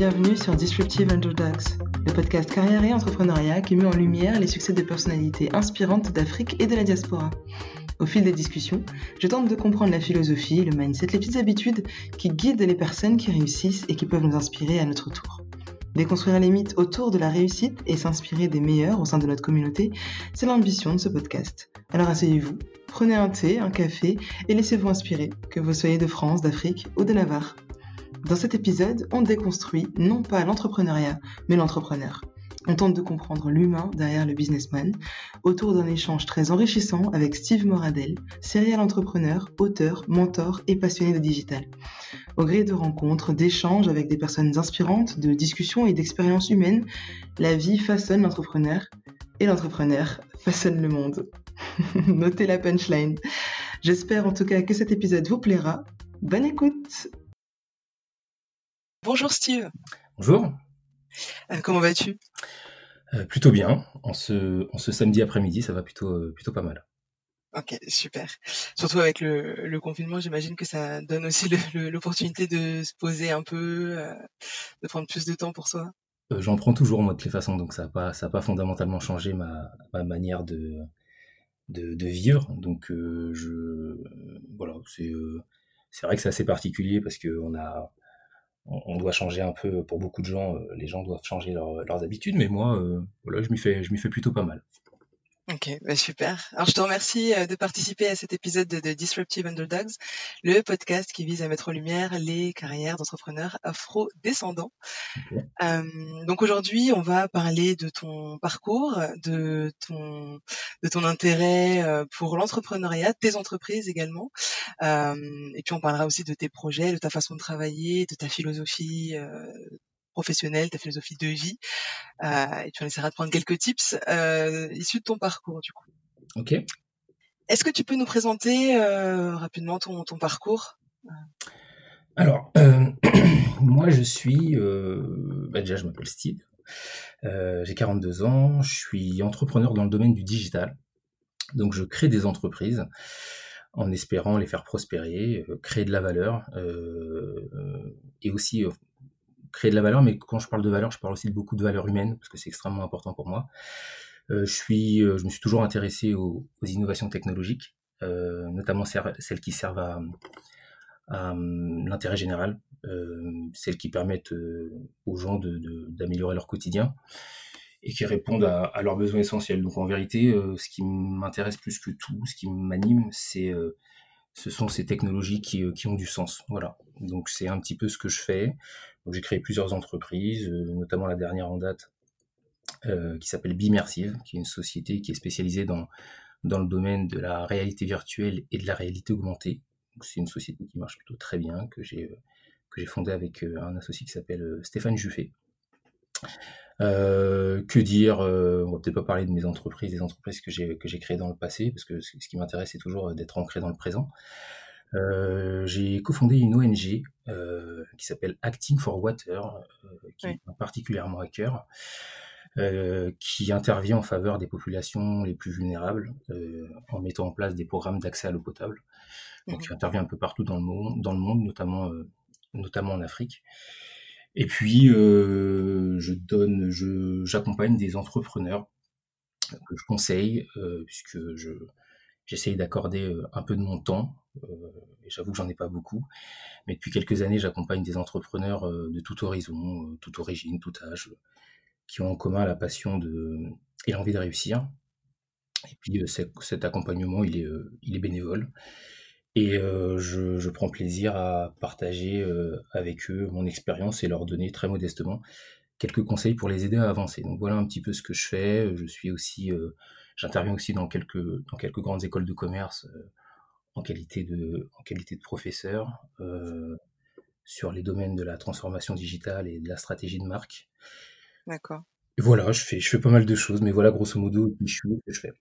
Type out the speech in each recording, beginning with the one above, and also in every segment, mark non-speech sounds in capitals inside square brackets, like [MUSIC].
bienvenue sur Disruptive Underdogs, le podcast carrière et entrepreneuriat qui met en lumière les succès de personnalités inspirantes d'Afrique et de la diaspora. Au fil des discussions, je tente de comprendre la philosophie, le mindset, les petites habitudes qui guident les personnes qui réussissent et qui peuvent nous inspirer à notre tour. Déconstruire les mythes autour de la réussite et s'inspirer des meilleurs au sein de notre communauté, c'est l'ambition de ce podcast. Alors asseyez-vous, prenez un thé, un café et laissez-vous inspirer, que vous soyez de France, d'Afrique ou de Navarre. Dans cet épisode, on déconstruit non pas l'entrepreneuriat, mais l'entrepreneur. On tente de comprendre l'humain derrière le businessman autour d'un échange très enrichissant avec Steve Moradel, serial entrepreneur, auteur, mentor et passionné de digital. Au gré de rencontres, d'échanges avec des personnes inspirantes, de discussions et d'expériences humaines, la vie façonne l'entrepreneur et l'entrepreneur façonne le monde. [LAUGHS] Notez la punchline. J'espère en tout cas que cet épisode vous plaira. Bonne écoute Bonjour Steve. Bonjour. Euh, comment vas-tu? Euh, Plutôt bien. En ce, ce samedi après-midi, ça va plutôt, euh, plutôt pas mal. Ok, super. Surtout avec le, confinement, j'imagine que ça donne aussi l'opportunité de se poser un peu, de prendre plus de temps pour soi. J'en prends toujours moi de toutes les façons, donc ça n'a pas, ça pas fondamentalement changé ma, manière de, de, vivre. Donc je, voilà, c'est, c'est vrai que c'est assez particulier parce qu'on a on, doit changer un peu pour beaucoup de gens. Euh, les gens doivent changer leurs habitudes, mais moi, euh, voilà, je m'y fais, je m'y fais plutôt pas mal. Ok, bah super. Alors je te remercie euh, de participer à cet épisode de, Disruptive Underdogs, le podcast qui vise à mettre en lumière les carrières d'entrepreneurs afro-descendants. Euh, donc aujourd'hui, on va parler de ton parcours, de ton de ton intérêt euh, pour l'entrepreneuriat, tes entreprises également, et puis on parlera aussi de tes projets, de ta façon de travailler, de ta philosophie professionnelle, ta philosophie de vie. Euh, et tu essaieras de prendre quelques tips euh, issus de ton parcours, du coup. Ok. Est-ce que tu peux nous présenter euh, rapidement ton, ton parcours? Alors, [CLEARS THROAT] moi, je suis. Bah, déjà, je m'appelle Steve. J'ai 42 ans. Je suis entrepreneur dans le domaine du digital. Donc, je crée des entreprises en espérant les faire prospérer, créer de la valeur et aussi créer de la valeur, mais quand je parle de valeur, je parle aussi de beaucoup de valeur humaine, parce que c'est extrêmement important pour moi. Euh, je, suis, euh, je me suis toujours intéressé aux, innovations technologiques, euh, notamment celles qui servent à, l'intérêt général, celles qui permettent aux gens d'améliorer leur quotidien et qui répondent à, leurs besoins essentiels. Donc en vérité, ce qui m'intéresse plus que tout, ce qui m'anime, c'est ce sont ces technologies qui, qui, ont du sens. Voilà. Donc c'est un petit peu ce que je fais j'ai créé plusieurs entreprises, euh, notamment la dernière en date euh, qui s'appelle Bimersive, qui est une société qui est spécialisée dans, dans le domaine de la réalité virtuelle et de la réalité augmentée. C'est une société qui marche plutôt très bien, que j'ai euh, que j'ai fondée avec un associé qui s'appelle Stéphane Juffet. que dire On va peut-être pas parler de mes entreprises, des entreprises que j'ai que j'ai créées dans le passé, parce que ce qui m'intéresse, c'est toujours d'être ancré dans le présent. Euh, j'ai cofondé une ONG euh, qui s'appelle Acting for Water, euh, qui est particulièrement à cœur, qui intervient en faveur des populations les plus vulnérables en mettant en place des programmes d'accès à l'eau potable. Donc, qui mmh intervient un peu partout dans le monde, dans le monde notamment, notamment en Afrique. Et puis, je donne, j'accompagne des entrepreneurs que je conseille, puisque je, j'essaye d'accorder un peu de mon temps euh, j'avoue que j'en ai pas beaucoup. Mais depuis quelques années, j'accompagne des entrepreneurs euh, de tout horizon, euh, toute origine, tout âge, qui ont en commun la passion de, et l'envie de réussir. Et puis cet accompagnement, il est, il est bénévole. Et je, je, prends plaisir à partager avec eux mon expérience et leur donner très modestement quelques conseils pour les aider à avancer. Donc voilà un petit peu ce que je fais. Je suis aussi, j'interviens aussi dans quelques, dans quelques grandes écoles de commerce en qualité de, en qualité de professeur euh, sur les domaines de la transformation digitale et de la stratégie de marque. D'accord. voilà, je fais, je fais pas mal de choses, mais voilà grosso modo je suis, ce que je fais.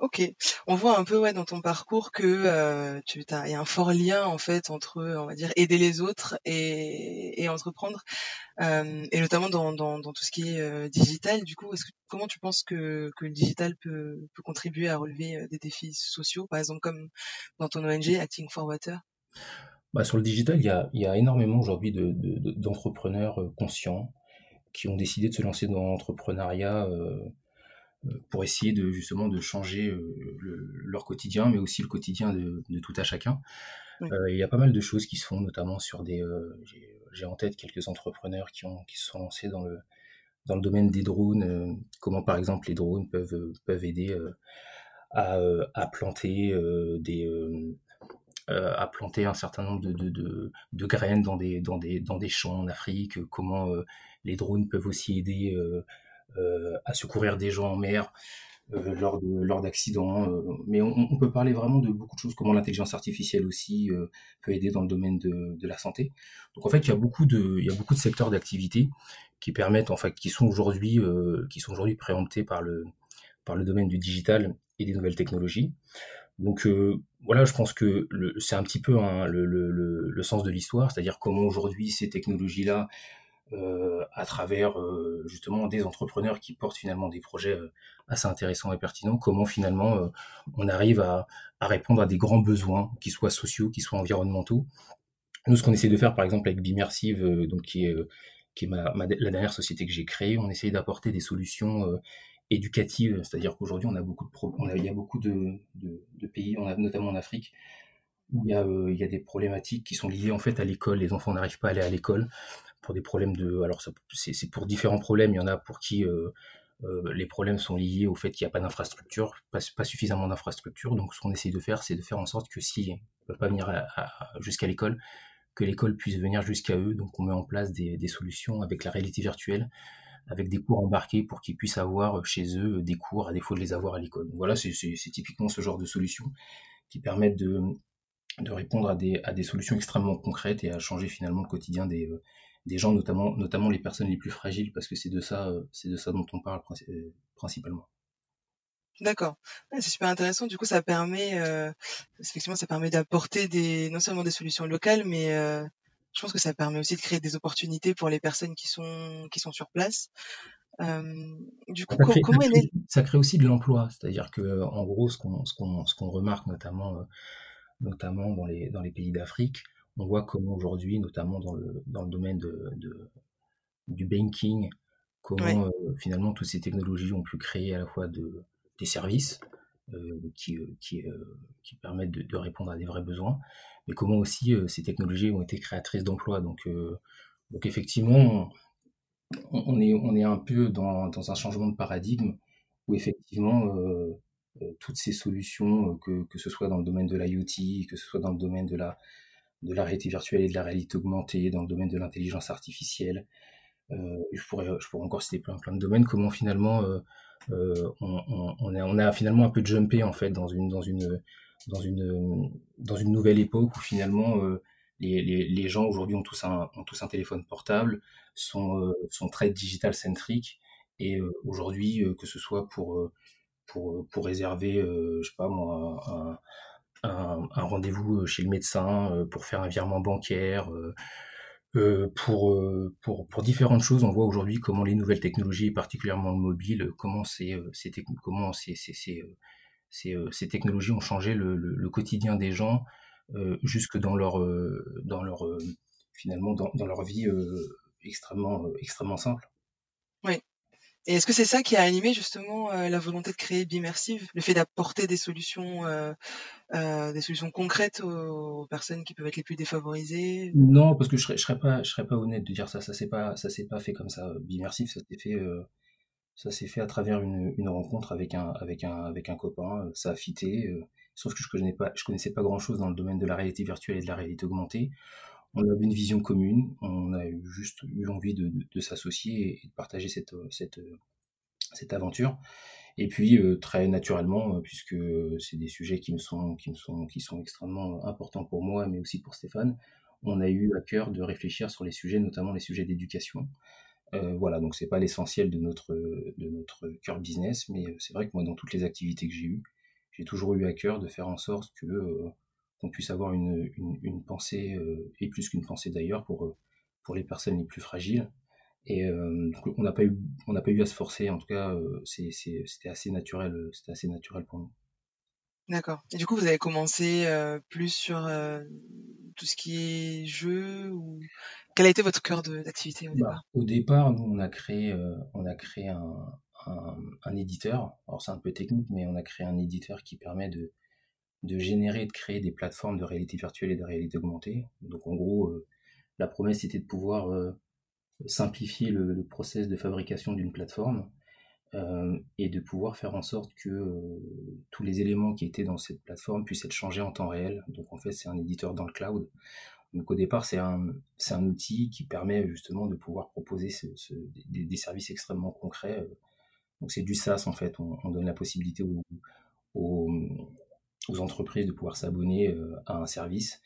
Ok, on voit un peu dans ton parcours que euh, tu as y a un fort lien en fait entre on va dire aider les autres et, entreprendre euh, et notamment dans, tout ce qui est euh, digital. Du coup, comment tu penses que, le digital peut, contribuer à relever des défis sociaux, par exemple comme dans ton ONG Acting for Water? Bah, Sur le digital, il y a, énormément aujourd'hui d'entrepreneurs de, de, conscients qui ont décidé de se lancer dans l'entrepreneuriat pour essayer de justement de changer le, leur quotidien, mais aussi le quotidien de, de tout à chacun. Euh, il y a pas mal de choses qui se font, notamment sur des. J'ai en tête quelques entrepreneurs qui, ont, qui se sont lancés dans le, dans le domaine des drones, comment par exemple les drones peuvent, peuvent aider à, à, planter des à planter un certain nombre de, de, de, graines dans des, dans, des, dans des champs en Afrique, comment les drones peuvent aussi aider à secourir des gens en mer. Euh, lors de lors d'accidents. Euh, mais on, peut parler vraiment de beaucoup de choses, comment l'intelligence artificielle aussi euh, peut aider dans le domaine de, de, la santé. Donc en fait, il y a beaucoup de il y a beaucoup de secteurs d'activité qui permettent en fait qui sont aujourd'hui qui sont préemptés par le par le domaine du digital et des nouvelles technologies. Donc voilà, je pense que c'est un petit peu hein, le, le, le, sens de l'histoire, c'est-à-dire comment aujourd'hui ces technologies-là euh, à travers euh, justement des entrepreneurs qui portent finalement des projets euh, assez intéressants et pertinents, comment finalement on arrive à, répondre à des grands besoins, qui soient sociaux, qui soient environnementaux. Nous, ce qu'on essaie de faire, par exemple, avec Bimersive, donc qui est, la dernière société que j'ai créée, on essaie d'apporter des solutions éducatives, c'est-à-dire qu'aujourd'hui, on a beaucoup de il y a beaucoup de, pays, notamment en Afrique, où il y, a, il y a des problématiques qui sont liées en fait à l'école. Les enfants n'arrivent pas à aller à l'école pour des problèmes de. Alors, c'est pour différents problèmes. Il y en a pour qui euh, euh, les problèmes sont liés au fait qu'il n'y a pas d'infrastructure, pas, suffisamment d'infrastructure. Donc, ce qu'on essaie de faire, c'est de faire en sorte que s'ils ne peuvent pas venir jusqu'à l'école, que l'école puisse venir jusqu'à eux. Donc, on met en place des, des, solutions avec la réalité virtuelle, avec des cours embarqués pour qu'ils puissent avoir chez eux des cours à défaut de les avoir à l'école. Voilà, c'est typiquement ce genre de solutions qui permettent de, de répondre à des, à des solutions extrêmement concrètes et à changer finalement le quotidien des, des gens, notamment, notamment les personnes les plus fragiles, parce que c'est de ça, euh, c'est de ça dont on parle euh, principalement. D'accord, c'est super intéressant. Du coup, ça permet, euh, effectivement, ça permet d'apporter des, non seulement des solutions locales, mais euh, je pense que ça permet aussi de créer des opportunités pour les personnes qui sont qui sont sur place. Euh, du coup, ça crée, comment ça crée, ça crée aussi de l'emploi, c'est-à-dire que, en gros, ce qu'on ce qu'on ce qu'on remarque notamment notamment dans les dans les pays d'Afrique, on voit comment aujourd'hui, notamment dans le, dans le domaine de, de du banking, comment euh, finalement toutes ces technologies ont pu créer à la fois de, des services euh, qui, euh, qui, qui, permettent de, de, répondre à des vrais besoins, mais comment aussi ces technologies ont été créatrices d'emplois. Donc, donc effectivement, on, on, est, on est un peu dans, dans un changement de paradigme où effectivement toutes ces solutions, que, que ce soit dans le domaine de l'IoT, que ce soit dans le domaine de la, de la réalité virtuelle et de la réalité augmentée, dans le domaine de l'intelligence artificielle. Euh, je, pourrais, je pourrais encore citer plein, plein de domaines, comment finalement euh, euh, on, on, on, a, on, a, finalement un peu jumpé en fait dans une, dans une, dans une, dans une nouvelle époque où finalement les, les, les, gens aujourd'hui ont tous un, ont tous un téléphone portable, sont, sont très digital centriques et aujourd'hui que ce soit pour, pour, pour réserver, je sais pas moi, un, un rendez-vous euh, chez le médecin euh, pour faire un virement bancaire, euh, pour, pour, différentes choses. On voit aujourd'hui comment les nouvelles technologies, particulièrement le mobile, comment ces, technologies ont changé le, quotidien des gens jusque dans leur, dans leur finalement dans, dans, leur vie extrêmement, extrêmement simple. Oui. Et est-ce que c'est ça qui a animé justement euh, la volonté de créer Bimersive, le fait d'apporter des solutions, euh, euh, des solutions concrètes aux, personnes qui peuvent être les plus défavorisées? Non, parce que je serais, serais pas, honnête de dire ça. Ça s'est pas, s'est pas fait comme ça. Bimersive, ça s'est fait, à travers une, rencontre avec un, copain. Ça a fité. Sauf que je connais pas, je connaissais pas grand chose dans le domaine de la réalité virtuelle et de la réalité augmentée on avait une vision commune, on a juste eu envie de, s'associer et de partager cette, cette, cette aventure. Et puis euh, très naturellement, euh, puisque c'est des sujets qui me sont qui me sont qui sont extrêmement importants pour moi, mais aussi pour Stéphane, on a eu à cœur de réfléchir sur les sujets, notamment les sujets d'éducation. Euh, voilà, donc c'est pas l'essentiel de notre de notre cœur business, mais c'est vrai que moi dans toutes les activités que j'ai eues, j'ai toujours eu à cœur de faire en sorte que euh, qu'on puisse avoir une, une, une pensée, euh, et plus qu'une pensée d'ailleurs, pour, euh, pour les personnes les plus fragiles. Et euh, donc on n'a pas eu, on n'a pas eu à se forcer. En tout cas, c'était assez naturel, c'était assez naturel pour nous. D'accord. Et du coup, vous avez commencé euh, plus sur euh, tout ce qui est jeu ou quel a été votre cœur d'activité au Bah, départ? au départ, nous, on a créé, euh, on a créé un, un, un éditeur. Alors, c'est un peu technique, mais on a créé un éditeur qui permet de, de générer et de créer des plateformes de réalité virtuelle et de réalité augmentée. Donc, en gros, euh, la promesse était de pouvoir euh, simplifier le, le process de fabrication d'une plateforme euh, et de pouvoir faire en sorte que tous les éléments qui étaient dans cette plateforme puissent être changés en temps réel. Donc, en fait, c'est un éditeur dans le cloud. Donc au départ, c'est un, un outil qui permet justement de pouvoir proposer des, services extrêmement concrets. Donc c'est du SaaS en fait, on, on donne la possibilité aux, aux, aux, entreprises de pouvoir s'abonner à un service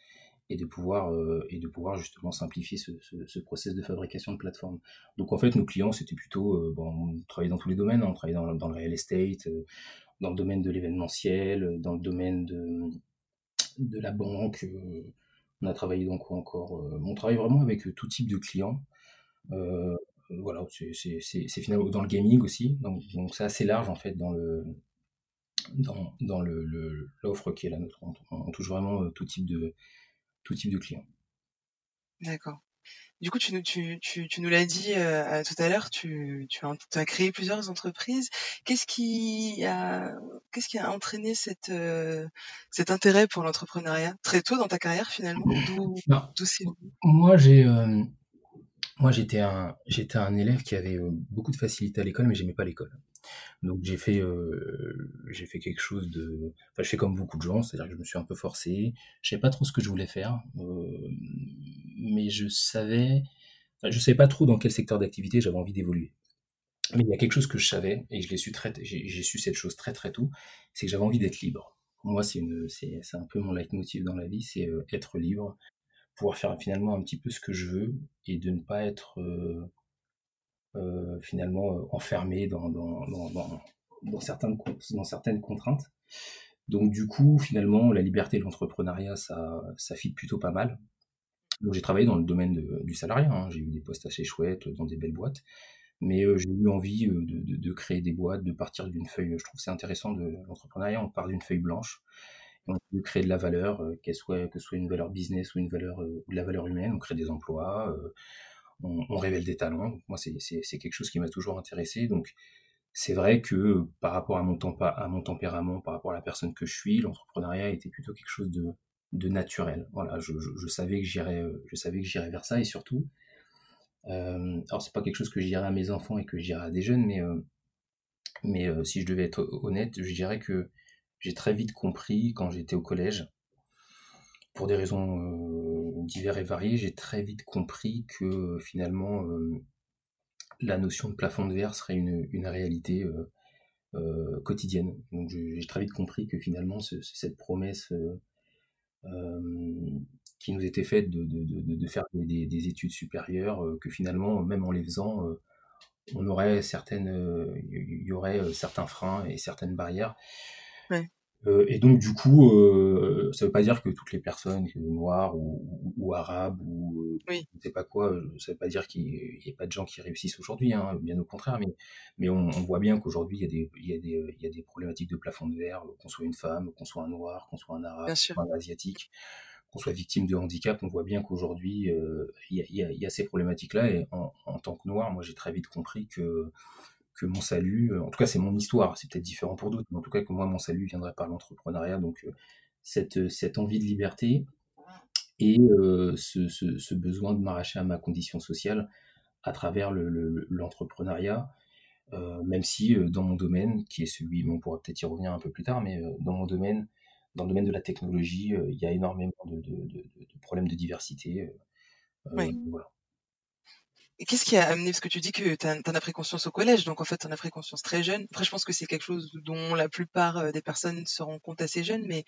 et de pouvoir, euh, et de pouvoir justement simplifier ce, ce, ce, process de fabrication de plateforme. Donc en fait, nos clients, c'était plutôt, euh, bon, on travaillait dans tous les domaines, hein. on travaillait dans, le real estate, euh, dans le domaine de l'événementiel, dans le domaine de, la banque on a travaillé donc encore. Euh, on travaille vraiment avec tout type de clients. Euh, voilà, c'est finalement dans le gaming aussi. Donc, donc c'est assez large en fait dans le dans, dans l'offre le, qui est la nôtre. On, on, touche vraiment tout type de tout type de clients. D'accord. Du coup, tu, tu, tu, tu nous l'as dit euh, tout à l'heure, tu, tu as, as, créé plusieurs entreprises. Qu'est-ce qui a, qu'est-ce qui a entraîné cette, euh, cet intérêt pour l'entrepreneuriat très tôt dans ta carrière finalement? D'où c'est Moi, j'ai, euh, moi, j'étais un, j'étais un élève qui avait beaucoup de facilité à l'école, mais j'aimais pas l'école. Donc j'ai fait, quelque chose de, enfin je fais comme beaucoup de gens, c'est-à-dire que je me suis un peu forcé. Je savais pas trop ce que je voulais faire, mais je savais, enfin, je savais pas trop dans quel secteur d'activité j'avais envie d'évoluer. Mais il y a quelque chose que je savais et je l'ai su très, j'ai su cette chose très très tôt, c'est que j'avais envie d'être libre. Moi, c'est une, c'est, un peu mon leitmotiv dans la vie, c'est être libre, pouvoir faire finalement un petit peu ce que je veux et de ne pas être finalement enfermé dans, dans, dans, dans, certaines, dans certaines contraintes. Donc du coup, finalement, la liberté de l'entrepreneuriat, ça, ça fit plutôt pas mal. Donc j'ai travaillé dans le domaine du salariat, hein. j'ai eu des postes assez chouettes dans des belles boîtes, mais euh, j'ai eu envie de, de, créer des boîtes, de partir d'une feuille, je trouve c'est intéressant de l'entrepreneuriat, on part d'une feuille blanche, on peut créer de la valeur, euh, qu'elle soit, que ce soit une valeur business ou une valeur, de la valeur humaine, on crée des emplois, euh, on, révèle des talents. Moi, c'est quelque chose qui m'a toujours intéressé. Donc, c'est vrai que par rapport à mon, tempérament, par rapport à la personne que je suis, l'entrepreneuriat était plutôt quelque chose de, naturel. Voilà, je, je, je savais que j'irais, je que j'irais vers ça et surtout, euh, alors c'est pas quelque chose que je dirais à mes enfants et que je dirais à des jeunes, mais euh, euh, si je devais être honnête, je dirais que j'ai très vite compris quand j'étais au collège pour des raisons diverses et variées, j'ai très vite compris que euh, finalement euh, la notion de plafond de verre serait une, réalité euh, quotidienne. Donc j'ai très vite compris que finalement ce, cette promesse qui nous était faite de, faire des, des, études supérieures, que finalement même en les faisant, on aurait il y aurait certains freins et certaines barrières. Euh, et donc du coup, euh, ça veut pas dire que toutes les personnes noires ou, arabes ou euh, oui. je ne sais pas quoi, ça veut pas dire qu'il n'y a pas de gens qui réussissent aujourd'hui, hein, bien au contraire. Mais, mais on, on voit bien qu'aujourd'hui il y a des y y a problématiques de plafond de verre, qu'on soit une femme, qu'on soit un noir, qu'on soit un arabe, qu'on soit un asiatique, qu'on soit victime de handicap. On voit bien qu'aujourd'hui euh, il, y a, y y ces problématiques-là. Et en, en tant que noir, moi j'ai très vite compris que que mon salut, en tout cas c'est mon histoire, c'est peut-être différent pour d'autres, mais en tout cas que moi mon salut viendrait par l'entrepreneuriat, donc euh, cette, cette envie de liberté et euh, ce, ce, ce, besoin de m'arracher à ma condition sociale à travers l'entrepreneuriat, le, le, euh, même si euh, dans mon domaine, qui est celui, on pourra peut-être y revenir un peu plus tard, mais euh, dans mon domaine, dans le domaine de la technologie, il y a énormément de, de, de, de problèmes de diversité. Oui. Voilà. Et qu'est-ce qui a amené, parce que tu dis que tu en as pris conscience au collège, donc en fait tu en as pris conscience très jeune. Après je pense que c'est quelque chose dont la plupart des personnes se rendent compte assez jeunes, mais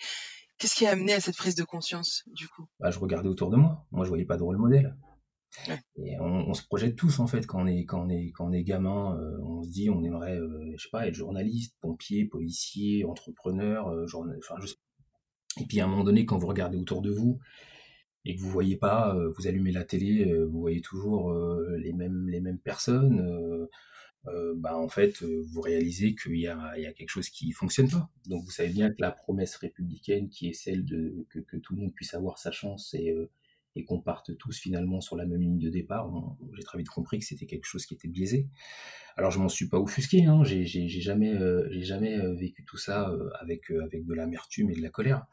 qu'est-ce qui a amené à cette prise de conscience du coup? Bah, Je regardais autour de moi, moi je voyais pas de rôle modèle. Ouais. Et on, on, se projette tous en fait quand on est quand on est quand on est gamin, euh, on se dit on aimerait euh, je sais pas être journaliste, pompier, policier, entrepreneur, euh, journal... enfin je sais. Et puis à un moment donné quand vous regardez autour de vous, et que vous voyez pas, euh, vous allumez la télé, euh, vous voyez toujours euh, les mêmes les mêmes personnes. bah, en fait, vous réalisez qu'il y a, il y a quelque chose qui fonctionne pas. Donc vous savez bien que la promesse républicaine, qui est celle de que, que tout le monde puisse avoir sa chance et et qu'on parte tous finalement sur la même ligne de départ, j'ai très vite compris que c'était quelque chose qui était biaisé. Alors je m'en suis pas offusqué, hein, j'ai jamais, euh, jamais vécu tout ça avec, avec de l'amertume et de la colère.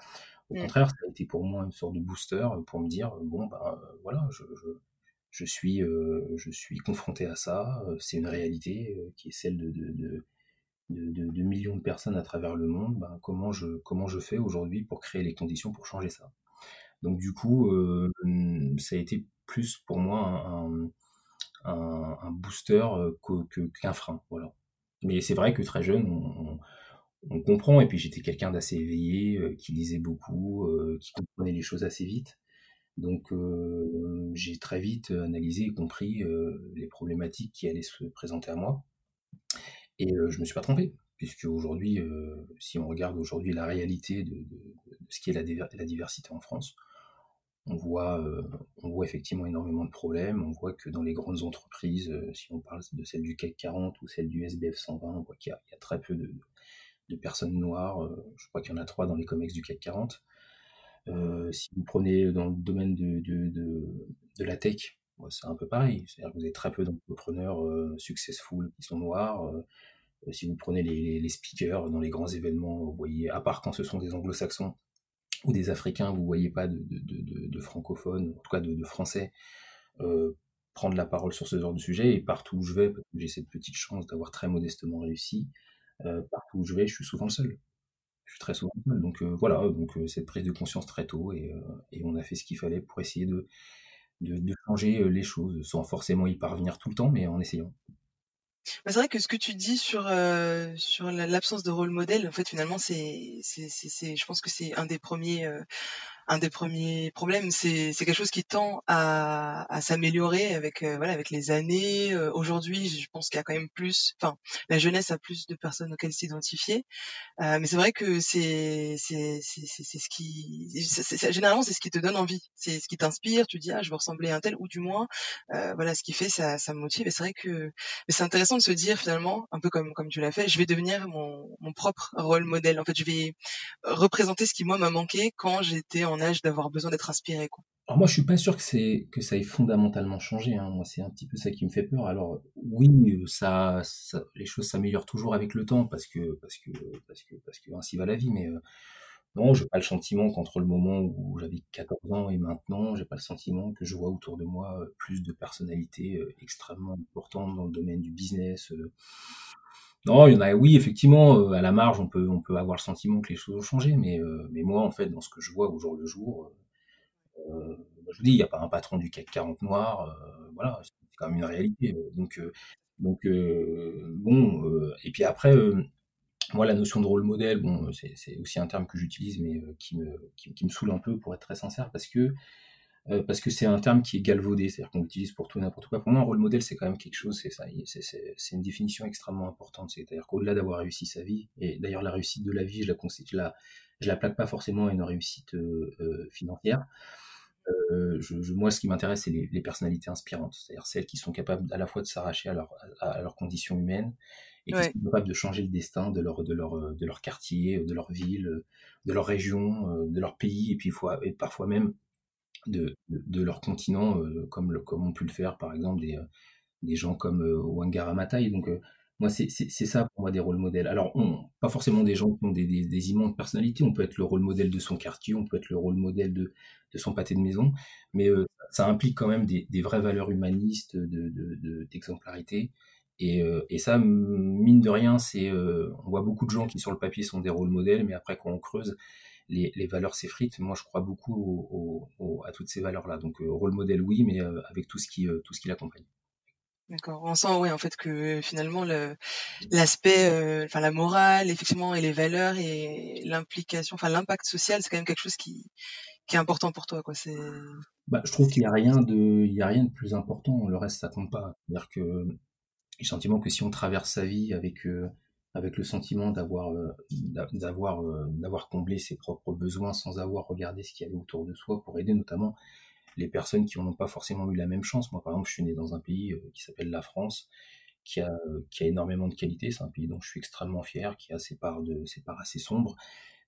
Au mm. contraire, ça a été pour moi une sorte de booster pour me dire, bon, ben voilà, je, je, je suis, je suis confronté à ça, c'est une réalité qui est celle de, de, de de, de, millions de personnes à travers le monde, ben, comment, je, comment je fais aujourd'hui pour créer les conditions pour changer ça? Donc du coup, euh, ça a été plus pour moi un, booster euh, qu'un frein. Voilà. Mais c'est vrai que très jeune, on, comprend. Et puis j'étais quelqu'un d'assez éveillé, euh, qui lisait beaucoup, qui comprenait les choses assez vite. Donc j'ai très vite analysé et compris les problématiques qui allaient se présenter à moi. Et je me suis pas trompé, puisque aujourd'hui, si on regarde aujourd'hui la réalité de, ce qui est la, diversité en France, on voit, euh, on voit effectivement énormément de problèmes. On voit que dans les grandes entreprises, euh, si on parle de celle du CAC 40 ou celle du SBF 120, on voit qu'il y, a très peu de, personnes noires. Euh, je crois qu'il y en a trois dans les COMEX du CAC 40. si vous prenez dans le domaine de, de, la tech, c'est un peu pareil. C'est-à-dire que vous avez très peu d'entrepreneurs successful qui sont noirs. si vous prenez les, speakers dans les grands événements, vous voyez, à part quand ce sont des anglo-saxons, ou des Africains, vous voyez pas de, de, de, francophones, en tout cas de, Français, euh, prendre la parole sur ce genre de sujet. Et partout où je vais, j'ai cette petite chance d'avoir très modestement réussi, euh, partout où je vais, je suis souvent le seul. Je suis très souvent le seul. Donc euh, voilà, donc cette prise de conscience très tôt, et, on a fait ce qu'il fallait pour essayer de, changer les choses, sans forcément y parvenir tout le temps, mais en essayant. C'est vrai que ce que tu dis sur euh, sur l'absence de rôle modèle, en fait, finalement, c'est c'est je pense que c'est un des premiers euh, un des premiers problèmes. C'est quelque chose qui tend à s'améliorer avec euh, voilà avec les années. Aujourd'hui, je pense qu'il y a quand même plus, enfin, la jeunesse a plus de personnes auxquelles s'identifier. Euh, mais c'est vrai que c'est c'est c'est ce qui généralement c'est ce qui te donne envie, c'est ce qui t'inspire. Tu dis ah je veux ressembler à un tel ou du moins euh, voilà ce qui fait ça ça me motive. Et c'est vrai que c'est intéressant de se dire finalement un peu comme comme tu l'as fait, je vais devenir mon mon propre rôle modèle. En fait je vais représenter ce qui moi m'a manqué quand j'étais en âge d'avoir besoin d'être inspiré. Alors moi, je suis pas sûr que c'est que ça ait fondamentalement changé. Hein. Moi, c'est un petit peu ça qui me fait peur. Alors oui, ça, ça les choses s'améliorent toujours avec le temps parce que parce que parce que ainsi va la vie. Mais euh, non, j'ai pas le sentiment qu'entre le moment où j'avais 14 ans et maintenant, j'ai pas le sentiment que je vois autour de moi euh, plus de personnalités euh, extrêmement importantes dans le domaine du business. Euh. Non, il y en a. Oui, effectivement, à la marge, on peut on peut avoir le sentiment que les choses ont changé, mais mais moi, en fait, dans ce que je vois au jour le jour euh, je vous dis, il n'y a pas un patron du CAC 40 noir, euh, voilà, c'est quand même une réalité. Euh, donc, donc bon, et puis après, moi, la notion de rôle modèle, bon, c'est aussi un terme que j'utilise, mais qui, me, qui, me saoule un peu, pour être très sincère, parce que parce que c'est un terme qui est galvaudé, c'est-à-dire qu'on l'utilise pour tout n'importe quoi. Pour moi, un rôle modèle, c'est quand même quelque chose, c'est ça, c'est une définition extrêmement importante. C'est-à-dire qu'au-delà d'avoir réussi sa vie, et d'ailleurs la réussite de la vie, je la, je la, je la plaque pas forcément à une réussite financière, euh, je, moi, ce qui m'intéresse, c'est les, personnalités inspirantes, c'est-à-dire celles qui sont capables à la fois de s'arracher à, leur, à, leurs conditions humaines et qui sont capables de changer le destin de leur, de, leur, de leur quartier, de leur ville, de leur région, de leur pays, et puis et parfois même de, de, leur continent, euh, comme, comme ont pu le faire par exemple des, des gens comme euh, Wangara Maathai. Donc, moi, c'est ça pour moi des rôles modèles. Alors, pas forcément des gens qui ont des, des, immenses personnalités. On peut être le rôle modèle de son quartier, on peut être le rôle modèle de, de son pâté de maison, mais euh, ça implique quand même des, des vraies valeurs humanistes, d'exemplarité. De, et, euh, et, ça, mine de rien, c'est euh, on voit beaucoup de gens qui sur le papier sont des rôles modèles, mais après quand on creuse, les, les valeurs s'effritent. Moi, je crois beaucoup à toutes ces valeurs-là. Donc, rôle modèle, oui, mais avec tout ce qui, tout ce qui l'accompagne. D'accord. On sent, oui, en fait, que finalement, l'aspect, euh, enfin, la morale, effectivement, et les valeurs et l'implication, enfin, l'impact social, c'est quand même quelque chose qui, qui est important pour toi, quoi. C'est. Bah, je trouve qu'il n'y a rien de, il y a rien de plus important. Le reste, ça compte pas. C'est-à-dire que, j'ai le sentiment que si on traverse sa vie avec, euh, avec le sentiment d'avoir, euh, d'avoir, d'avoir comblé ses propres besoins sans avoir regardé ce qu'il y avait autour de soi pour aider notamment les personnes qui n'ont pas forcément eu la même chance. Moi, par exemple, je suis né dans un pays euh, qui s'appelle la France, qui a, qui a énormément de qualité. C'est un pays dont je suis extrêmement fier, qui a ses parts, de, ses parts assez sombres,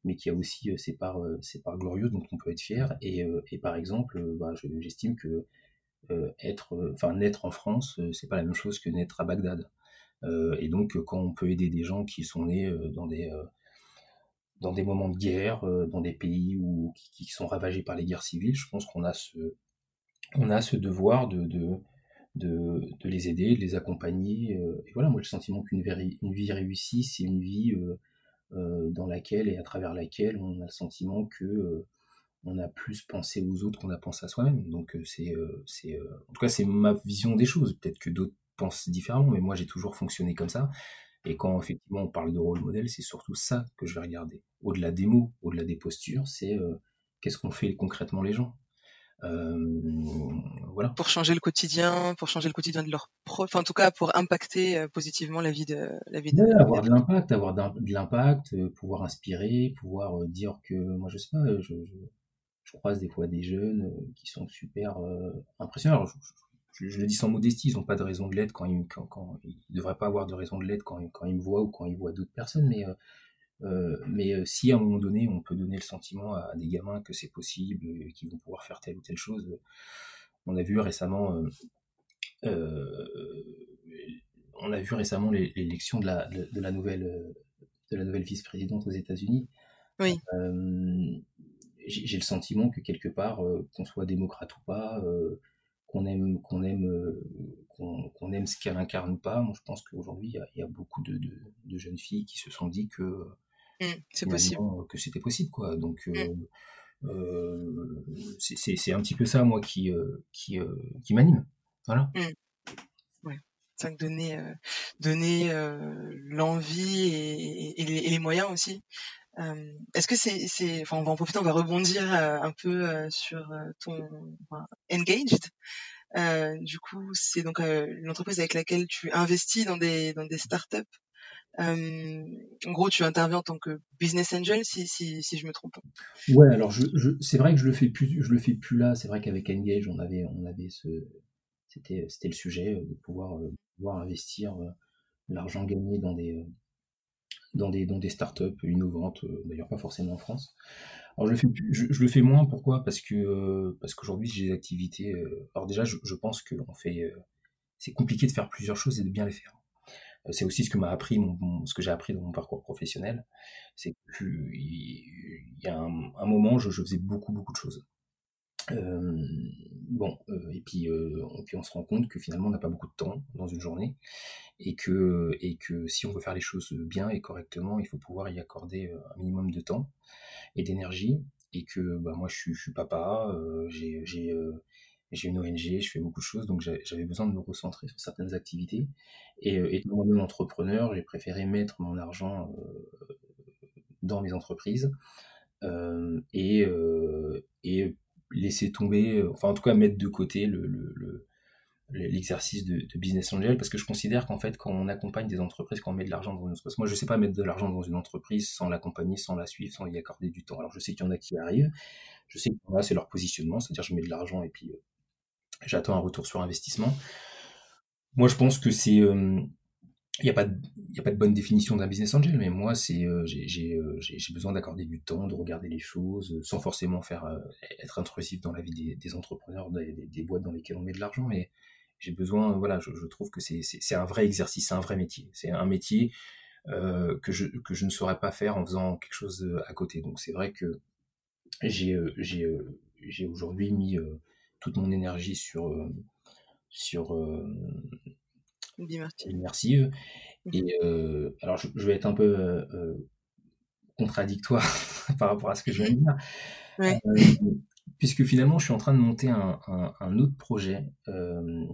mais qui a aussi ses parts, ses parts glorieuses dont on peut être fier. Et, et par exemple, bah, j'estime que être, enfin naître en France, c'est pas la même chose que naître à Bagdad. Et donc, quand on peut aider des gens qui sont nés dans des dans des moments de guerre, dans des pays où, qui, sont ravagés par les guerres civiles, je pense qu'on a ce, on a ce devoir de, de, de, les aider, de les accompagner. et voilà, moi j'ai le sentiment qu'une une vie réussie, c'est une vie dans laquelle et à travers laquelle on a le sentiment que on a plus pensé aux autres qu'on a pensé à soi-même. Donc c'est, c'est, en tout cas c'est ma vision des choses. Peut-être que d'autres pensent différemment, mais moi j'ai toujours fonctionné comme ça. Et quand effectivement on parle de rôle modèle, c'est surtout ça que je vais regarder. Au-delà des mots, au-delà des postures, c'est qu'est-ce qu'on fait concrètement les gens. voilà. Pour changer le quotidien, pour changer le quotidien de leurs profs, en tout cas pour impacter positivement la vie de la vie de. avoir de l'impact, avoir de l'impact, pouvoir inspirer, pouvoir dire que moi je sais pas, je, je croise des fois des jeunes qui sont super impressionnants je, le dis sans modestie, ils n'ont pas de raison de l'être quand ils, quand, ils devraient pas avoir de raison de l'être quand, quand, ils me voient ou quand ils voient d'autres personnes, mais, euh, euh, mais euh, si à un moment donné on peut donner le sentiment à des gamins que c'est possible, qu'ils vont pouvoir faire telle ou telle chose, on a vu récemment, on a vu récemment l'élection de la, de, la nouvelle, de la nouvelle vice-présidente aux États-Unis. Oui. j'ai le sentiment que quelque part, qu'on soit démocrate ou pas, qu'on aime, qu'on aime, euh, qu'on aime ce qu'elle incarne ou pas. Moi, je pense qu'aujourd'hui, il y, a beaucoup de, de, jeunes filles qui se sont dit que mmh, c'est possible, que c'était possible, quoi. Donc mmh. euh, euh, c'est un petit peu ça, moi, qui, qui, qui m'anime. Voilà. Mmh. Ouais. Ça donner, donner l'envie et, et, les, moyens aussi. Est-ce que c'est, enfin, on va en profiter, on va rebondir un peu sur ton engaged. du coup, c'est donc l'entreprise avec laquelle tu investis dans des dans des startups. en gros, tu interviens en tant que business angel, si si, si je me trompe. Ouais, alors c'est vrai que je le fais plus, je le fais plus là. C'est vrai qu'avec Engage, on avait on avait ce, c'était c'était le sujet de pouvoir pouvoir investir l'argent gagné dans des dans des, dans des startups innovantes, euh, d'ailleurs pas forcément en France. Alors je le fais, je, le fais moins, pourquoi? Parce que euh, parce qu'aujourd'hui j'ai des activités. Euh, alors déjà, je, pense que on fait, c'est compliqué de faire plusieurs choses et de bien les faire. C'est aussi ce que m'a appris, mon, ce que j'ai appris dans mon parcours professionnel, c'est qu'il y a un, moment, je, je, faisais beaucoup beaucoup de choses. Bon, et puis, et puis on se rend compte que finalement on n'a pas beaucoup de temps dans une journée et que, et que si on veut faire les choses bien et correctement, il faut pouvoir y accorder euh, un minimum de temps et d'énergie. Et que bah, moi, je suis, je suis papa, euh, j'ai euh, j'ai une ONG, je fais beaucoup de choses, donc j'avais besoin de me recentrer sur certaines activités. Et étant moi-même entrepreneur, j'ai préféré mettre mon argent dans mes entreprises et, et laisser tomber, enfin en tout cas mettre de côté le, le l'exercice de, business angel parce que je considère qu'en fait quand on accompagne des entreprises quand on met de l'argent dans une entreprise moi je sais pas mettre de l'argent dans une entreprise sans l'accompagner sans la suivre sans y accorder du temps. Alors je sais qu'il y en a qui arrivent. Je sais qu'il y a c'est leur positionnement c'est à dire je mets de l'argent et puis euh, j'attends un retour sur investissement. Moi je pense que c'est il euh, n'y a pas de, a pas de bonne définition d'un business angel mais moi c'est euh, j'ai besoin d'accorder du temps de regarder les choses sans forcément faire être intrusif dans la vie des, entrepreneurs des, des, boîtes dans lesquelles on met de l'argent mais j'ai besoin, voilà, je, trouve que c'est un vrai exercice, c'est un vrai métier. C'est un métier euh, que, je, que je ne saurais pas faire en faisant quelque chose euh, à côté. Donc c'est vrai que j'ai euh, j'ai aujourd'hui mis toute mon énergie sur sur immersive. Mmh Et alors je, vais être un peu contradictoire [LAUGHS] par rapport à ce que je viens de dire. Ouais puisque finalement, je suis en train de monter un, autre projet euh,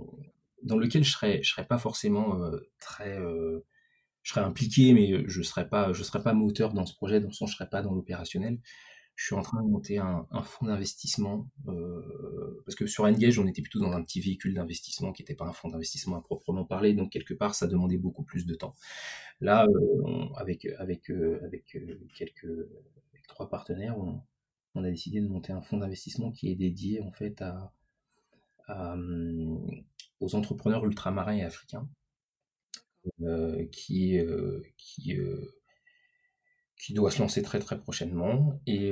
dans lequel je serais, je serais pas forcément euh, très, euh, je serais impliqué, mais je serais pas, je serais pas moteur dans ce projet, dans le sens, je serais pas dans l'opérationnel. Je suis en train de monter un, fonds d'investissement parce que sur Engage, on était plutôt dans un petit véhicule d'investissement qui n'était pas un fonds d'investissement à proprement parler, donc quelque part, ça demandait beaucoup plus de temps. Là, avec avec avec quelques avec trois partenaires, on, on a décidé de monter un fonds d'investissement qui est dédié en fait à, aux entrepreneurs ultramarins et africains. qui, qui, qui doit se lancer très très prochainement. Et,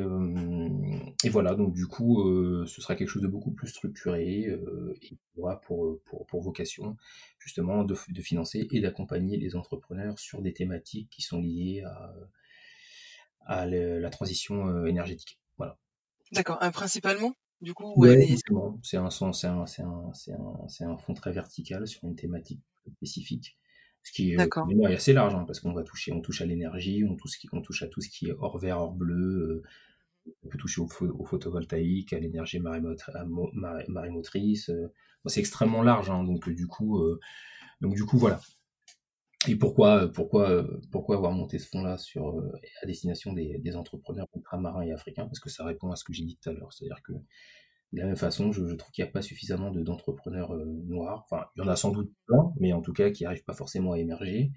et voilà, donc du coup, ce sera quelque chose de beaucoup plus structuré et qui aura pour, pour, pour, vocation justement de, de financer et d'accompagner les entrepreneurs sur des thématiques qui sont liées à, à la transition énergétique. Voilà. D'accord, principalement du coup, ouais, c'est un, c'est un, un, un, un, fond très vertical sur une thématique spécifique. Ce qui est, est assez large, hein, parce qu'on va toucher, on touche à l'énergie, on touche, on touche à tout ce qui est hors vert, hors bleu, euh, on peut toucher au, photovoltaïque, à l'énergie marémotrice. Euh, c'est extrêmement large, hein, donc du coup, euh, donc du coup voilà. Et pourquoi, pourquoi, pourquoi avoir monté ce fonds-là sur à destination des, des, entrepreneurs ultramarins et africains? Parce que ça répond à ce que j'ai dit tout à l'heure, c'est-à-dire que de la même façon, je, trouve qu'il n'y a pas suffisamment d'entrepreneurs euh, noirs. Enfin, il y en a sans doute plein, mais en tout cas qui n'arrivent pas forcément à émerger.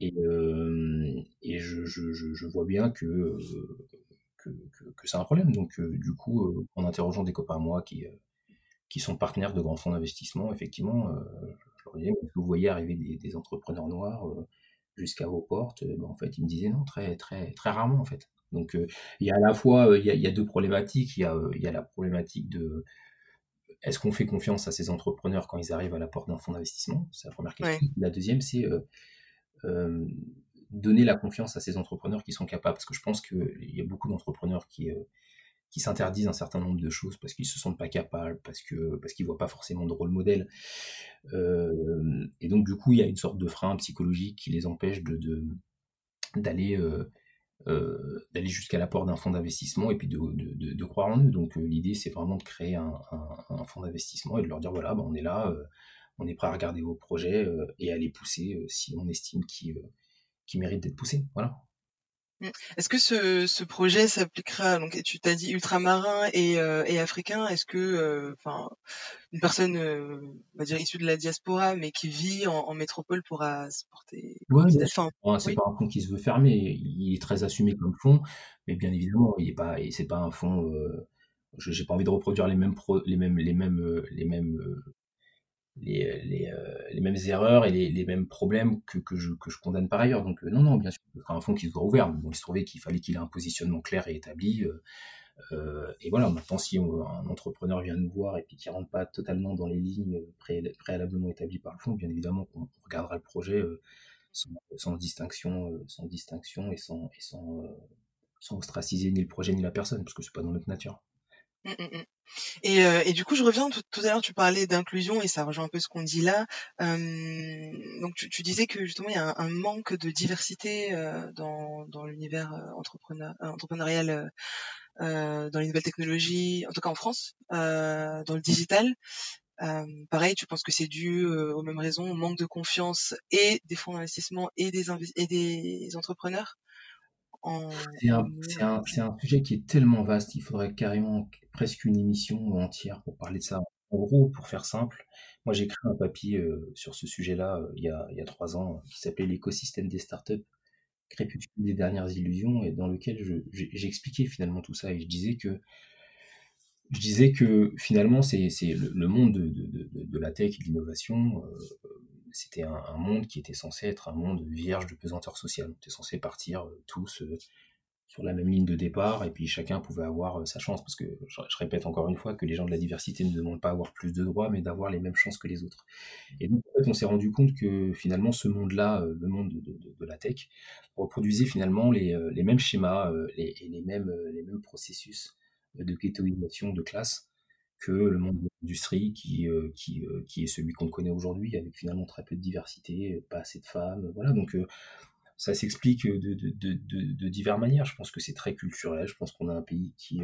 Et, euh, je, vois bien que, euh, que, c'est un problème. Donc, du coup, en interrogeant des copains à moi qui, sont partenaires de grands fonds d'investissement, effectivement, je leur disais, vous voyez arriver des, des entrepreneurs noirs jusqu'à vos portes? Ben, En fait, ils me disaient non, très, très, très rarement, en fait. Donc euh, il y a à la fois euh, il y a, deux problématiques. Il y a, euh, il y a la problématique de est-ce qu'on fait confiance à ces entrepreneurs quand ils arrivent à la porte d'un fonds d'investissement? C'est la première question. La deuxième, c'est donner la confiance à ces entrepreneurs qui sont capables. Parce que je pense qu'il y a beaucoup d'entrepreneurs qui, qui s'interdisent un certain nombre de choses parce qu'ils se sentent pas capables, parce que parce qu'ils voient pas forcément de rôle modèle. et donc du coup, il y a une sorte de frein psychologique qui les empêche de d'aller d'aller jusqu'à l'apport d'un fonds d'investissement et puis de, croire en eux. Donc euh, l'idée, c'est vraiment de créer un, fonds d'investissement et de leur dire, voilà, ben, on est là, euh, on est prêt à regarder vos projets et à les pousser si on estime qu'ils qui méritent d'être poussés. Voilà. Mmh. Est-ce que ce, ce projet s'appliquera donc tu t'as dit ultramarin et, euh, et africain est-ce que euh, enfin une personne euh, on va dire issue de la diaspora mais qui vit en, en métropole pourra se porter ouais, enfin, c'est pas un fonds qui se veut fermer il est très assumé comme fonds mais bien évidemment il est pas c'est pas un fonds j'ai pas envie de reproduire les mêmes pro, les mêmes les mêmes les mêmes les, les, euh, les, mêmes erreurs et les, mêmes problèmes que, je, condamne par ailleurs. Donc euh, non, non, bien sûr, sera un fonds qui soit ouvert. Mais bon, il se trouvait qu'il fallait qu'il ait un positionnement clair et établi. Euh, euh et voilà, maintenant, si un entrepreneur vient nous voir et puis qui rentre pas totalement dans les lignes préalablement établies par le fonds, bien évidemment qu'on regardera le projet sans, distinction, et sans, et sans ostraciser ni le projet ni la personne, parce que c'est pas dans notre nature. Mmh, mmh, mmh. Et, euh, et, du coup, je reviens tout, à l'heure, tu parlais d'inclusion et ça rejoint un peu ce qu'on dit là. Donc, tu, disais que justement, il y a un, manque de diversité euh, dans, l'univers euh, entrepreneur, entrepreneurial, dans les nouvelles technologies, en tout cas en France, dans le digital. pareil, tu penses que c'est dû aux mêmes raisons, au manque de confiance et des fonds d'investissement et des entrepreneurs? C'est un, un, un, sujet qui est tellement vaste, il faudrait carrément presque une émission entière pour parler de ça. En gros, pour faire simple, moi j'ai écrit un papier euh, sur ce sujet-là euh, il, y a, il y a trois ans qui s'appelait L'écosystème des startups, crépuscule des dernières illusions, et dans lequel j'expliquais finalement tout ça et je disais que je disais que finalement c'est le, le, monde de, de, de, de, la tech et de l'innovation. Euh, c'était un, monde qui était censé être un monde vierge de pesanteur sociale. On était censé partir euh, tous euh, sur la même ligne de départ et puis chacun pouvait avoir euh, sa chance parce que je, répète encore une fois que les gens de la diversité ne demandent pas avoir plus de droits mais d'avoir les mêmes chances que les autres. Et donc en fait, on s'est rendu compte que finalement ce monde-là, le monde de, la tech, reproduisait finalement les, mêmes schémas et les mêmes, processus de ghettoisation de classe que le monde de l'industrie qui, euh, qui, euh, qui est celui qu'on connaît aujourd'hui, avec finalement très peu de diversité, pas assez de femmes. Voilà, donc euh, ça s'explique de, de, de, de, diverses manières. Je pense que c'est très culturel. Je pense qu'on a un pays qui,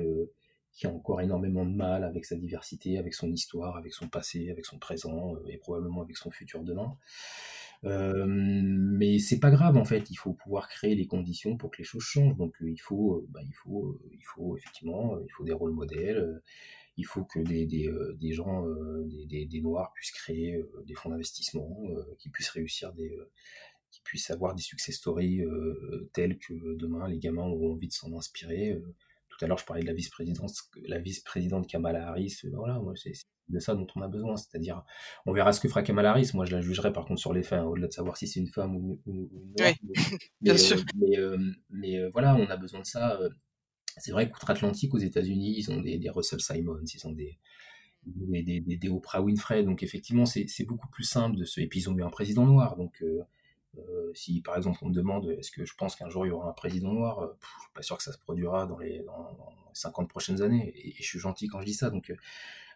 qui a encore énormément de mal avec sa diversité, avec son histoire, avec son passé, avec son présent et probablement avec son futur demain. Mais c'est pas grave en fait, il faut pouvoir créer les conditions pour que les choses changent. Donc il faut, bah, il faut, il faut effectivement, il faut des rôles modèles il faut que des, des, euh, des gens, euh, des, des, noirs puissent créer euh, des fonds d'investissement, qui puissent réussir des, qui puissent avoir des success stories tels que demain les gamins auront envie de s'en inspirer. tout à l'heure, je parlais de la vice-présidente, la vice-présidente Kamala Harris. Voilà, moi, c'est de ça dont on a besoin. C'est-à-dire, on verra ce que fera Kamala Harris. Moi, je la jugerai par contre sur les faits, hein, au-delà de savoir si c'est une femme ou, une oui, [LAUGHS] bien sûr. Mais, voilà, on a besoin de ça. C'est vrai qu'outre-Atlantique, aux États-Unis, ils ont des, Russell Simons, ils ont des, des, Oprah Winfrey. Donc, effectivement, c'est beaucoup plus simple de se. Et puis, ils ont eu un président noir. Donc, euh, si par exemple on me demande est-ce que je pense qu'un jour il y aura un président noir, euh, je suis pas sûr que ça se produira dans les, dans, 50 prochaines années. Et, je suis gentil quand je dis ça. Euh,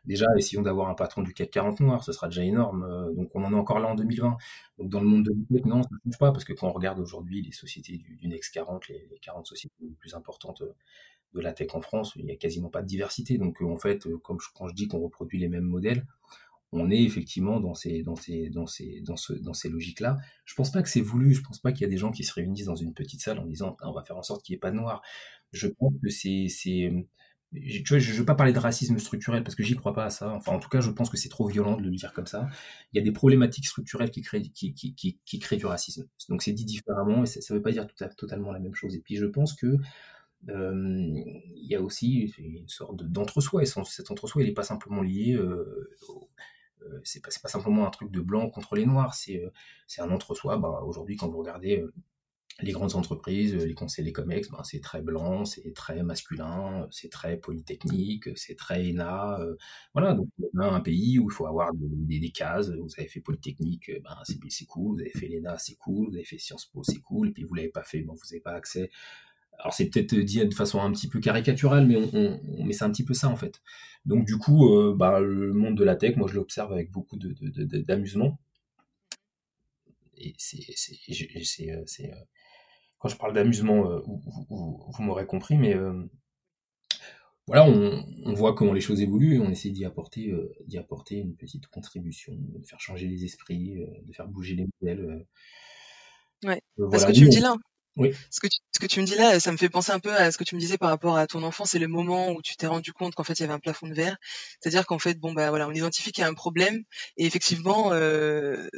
déjà, essayons d'avoir un patron du CAC 40 noir, ce sera déjà énorme. donc on en est encore là en 2020. Donc dans le monde de l'ITEC, non, ça ne change pas, parce que quand on regarde aujourd'hui les sociétés du, du Next 40, les, 40 sociétés les plus importantes de la tech en France, il n'y a quasiment pas de diversité. Donc en fait, comme quand je dis qu'on reproduit les mêmes modèles, on est effectivement dans ces, dans ces, dans ces, dans ce, dans ces logiques-là. Je pense pas que c'est voulu. Je pense pas qu'il y a des gens qui se réunissent dans une petite salle en disant on va faire en sorte qu'il n'y ait pas de noir. Je pense que c'est, c'est, je ne veux pas parler de racisme structurel parce que j'y crois pas à ça. Enfin, en tout cas, je pense que c'est trop violent de le dire comme ça. Il y a des problématiques structurelles qui créent, du racisme. Donc c'est dit différemment et ça ne veut pas dire totalement la même chose. Et puis je pense que euh, il y a aussi une sorte d'entre-soi et cet entre-soi il n'est pas simplement lié euh, euh, c'est pas, simplement un truc de blanc contre les noirs, c'est euh, un entre-soi. Ben, Aujourd'hui, quand vous regardez euh, les grandes entreprises, les conseils, les COMEX, ben, c'est très blanc, c'est très masculin, c'est très polytechnique, c'est très ENA. voilà, donc on a un pays où il faut avoir des, cases. Vous avez fait polytechnique, ben, c'est cool. Vous avez fait l'ENA, c'est cool. Vous avez fait Sciences Po, c'est cool. Et puis vous l'avez pas fait, bon, vous n'avez pas accès alors c'est peut-être dit de façon un petit peu caricaturale, mais, mais c'est un petit peu ça en fait. Donc du coup, euh, bah, le monde de la tech, moi je l'observe avec beaucoup d'amusement. Et c'est, euh, euh, quand je parle d'amusement, vous, m'aurez compris, mais voilà, on, voit comment les choses évoluent et on essaie d'y apporter, d'y apporter une petite contribution, de faire changer les esprits, de faire bouger les modèles. Ouais. Parce que tu me dis là, oui. Ce que, tu, ce que tu me dis là, ça me fait penser un peu à ce que tu me disais par rapport à ton enfance et le moment où tu t'es rendu compte qu'en fait il y avait un plafond de verre. C'est-à-dire qu'en fait, bon bah voilà, on identifie qu'il y a un problème et effectivement, euh,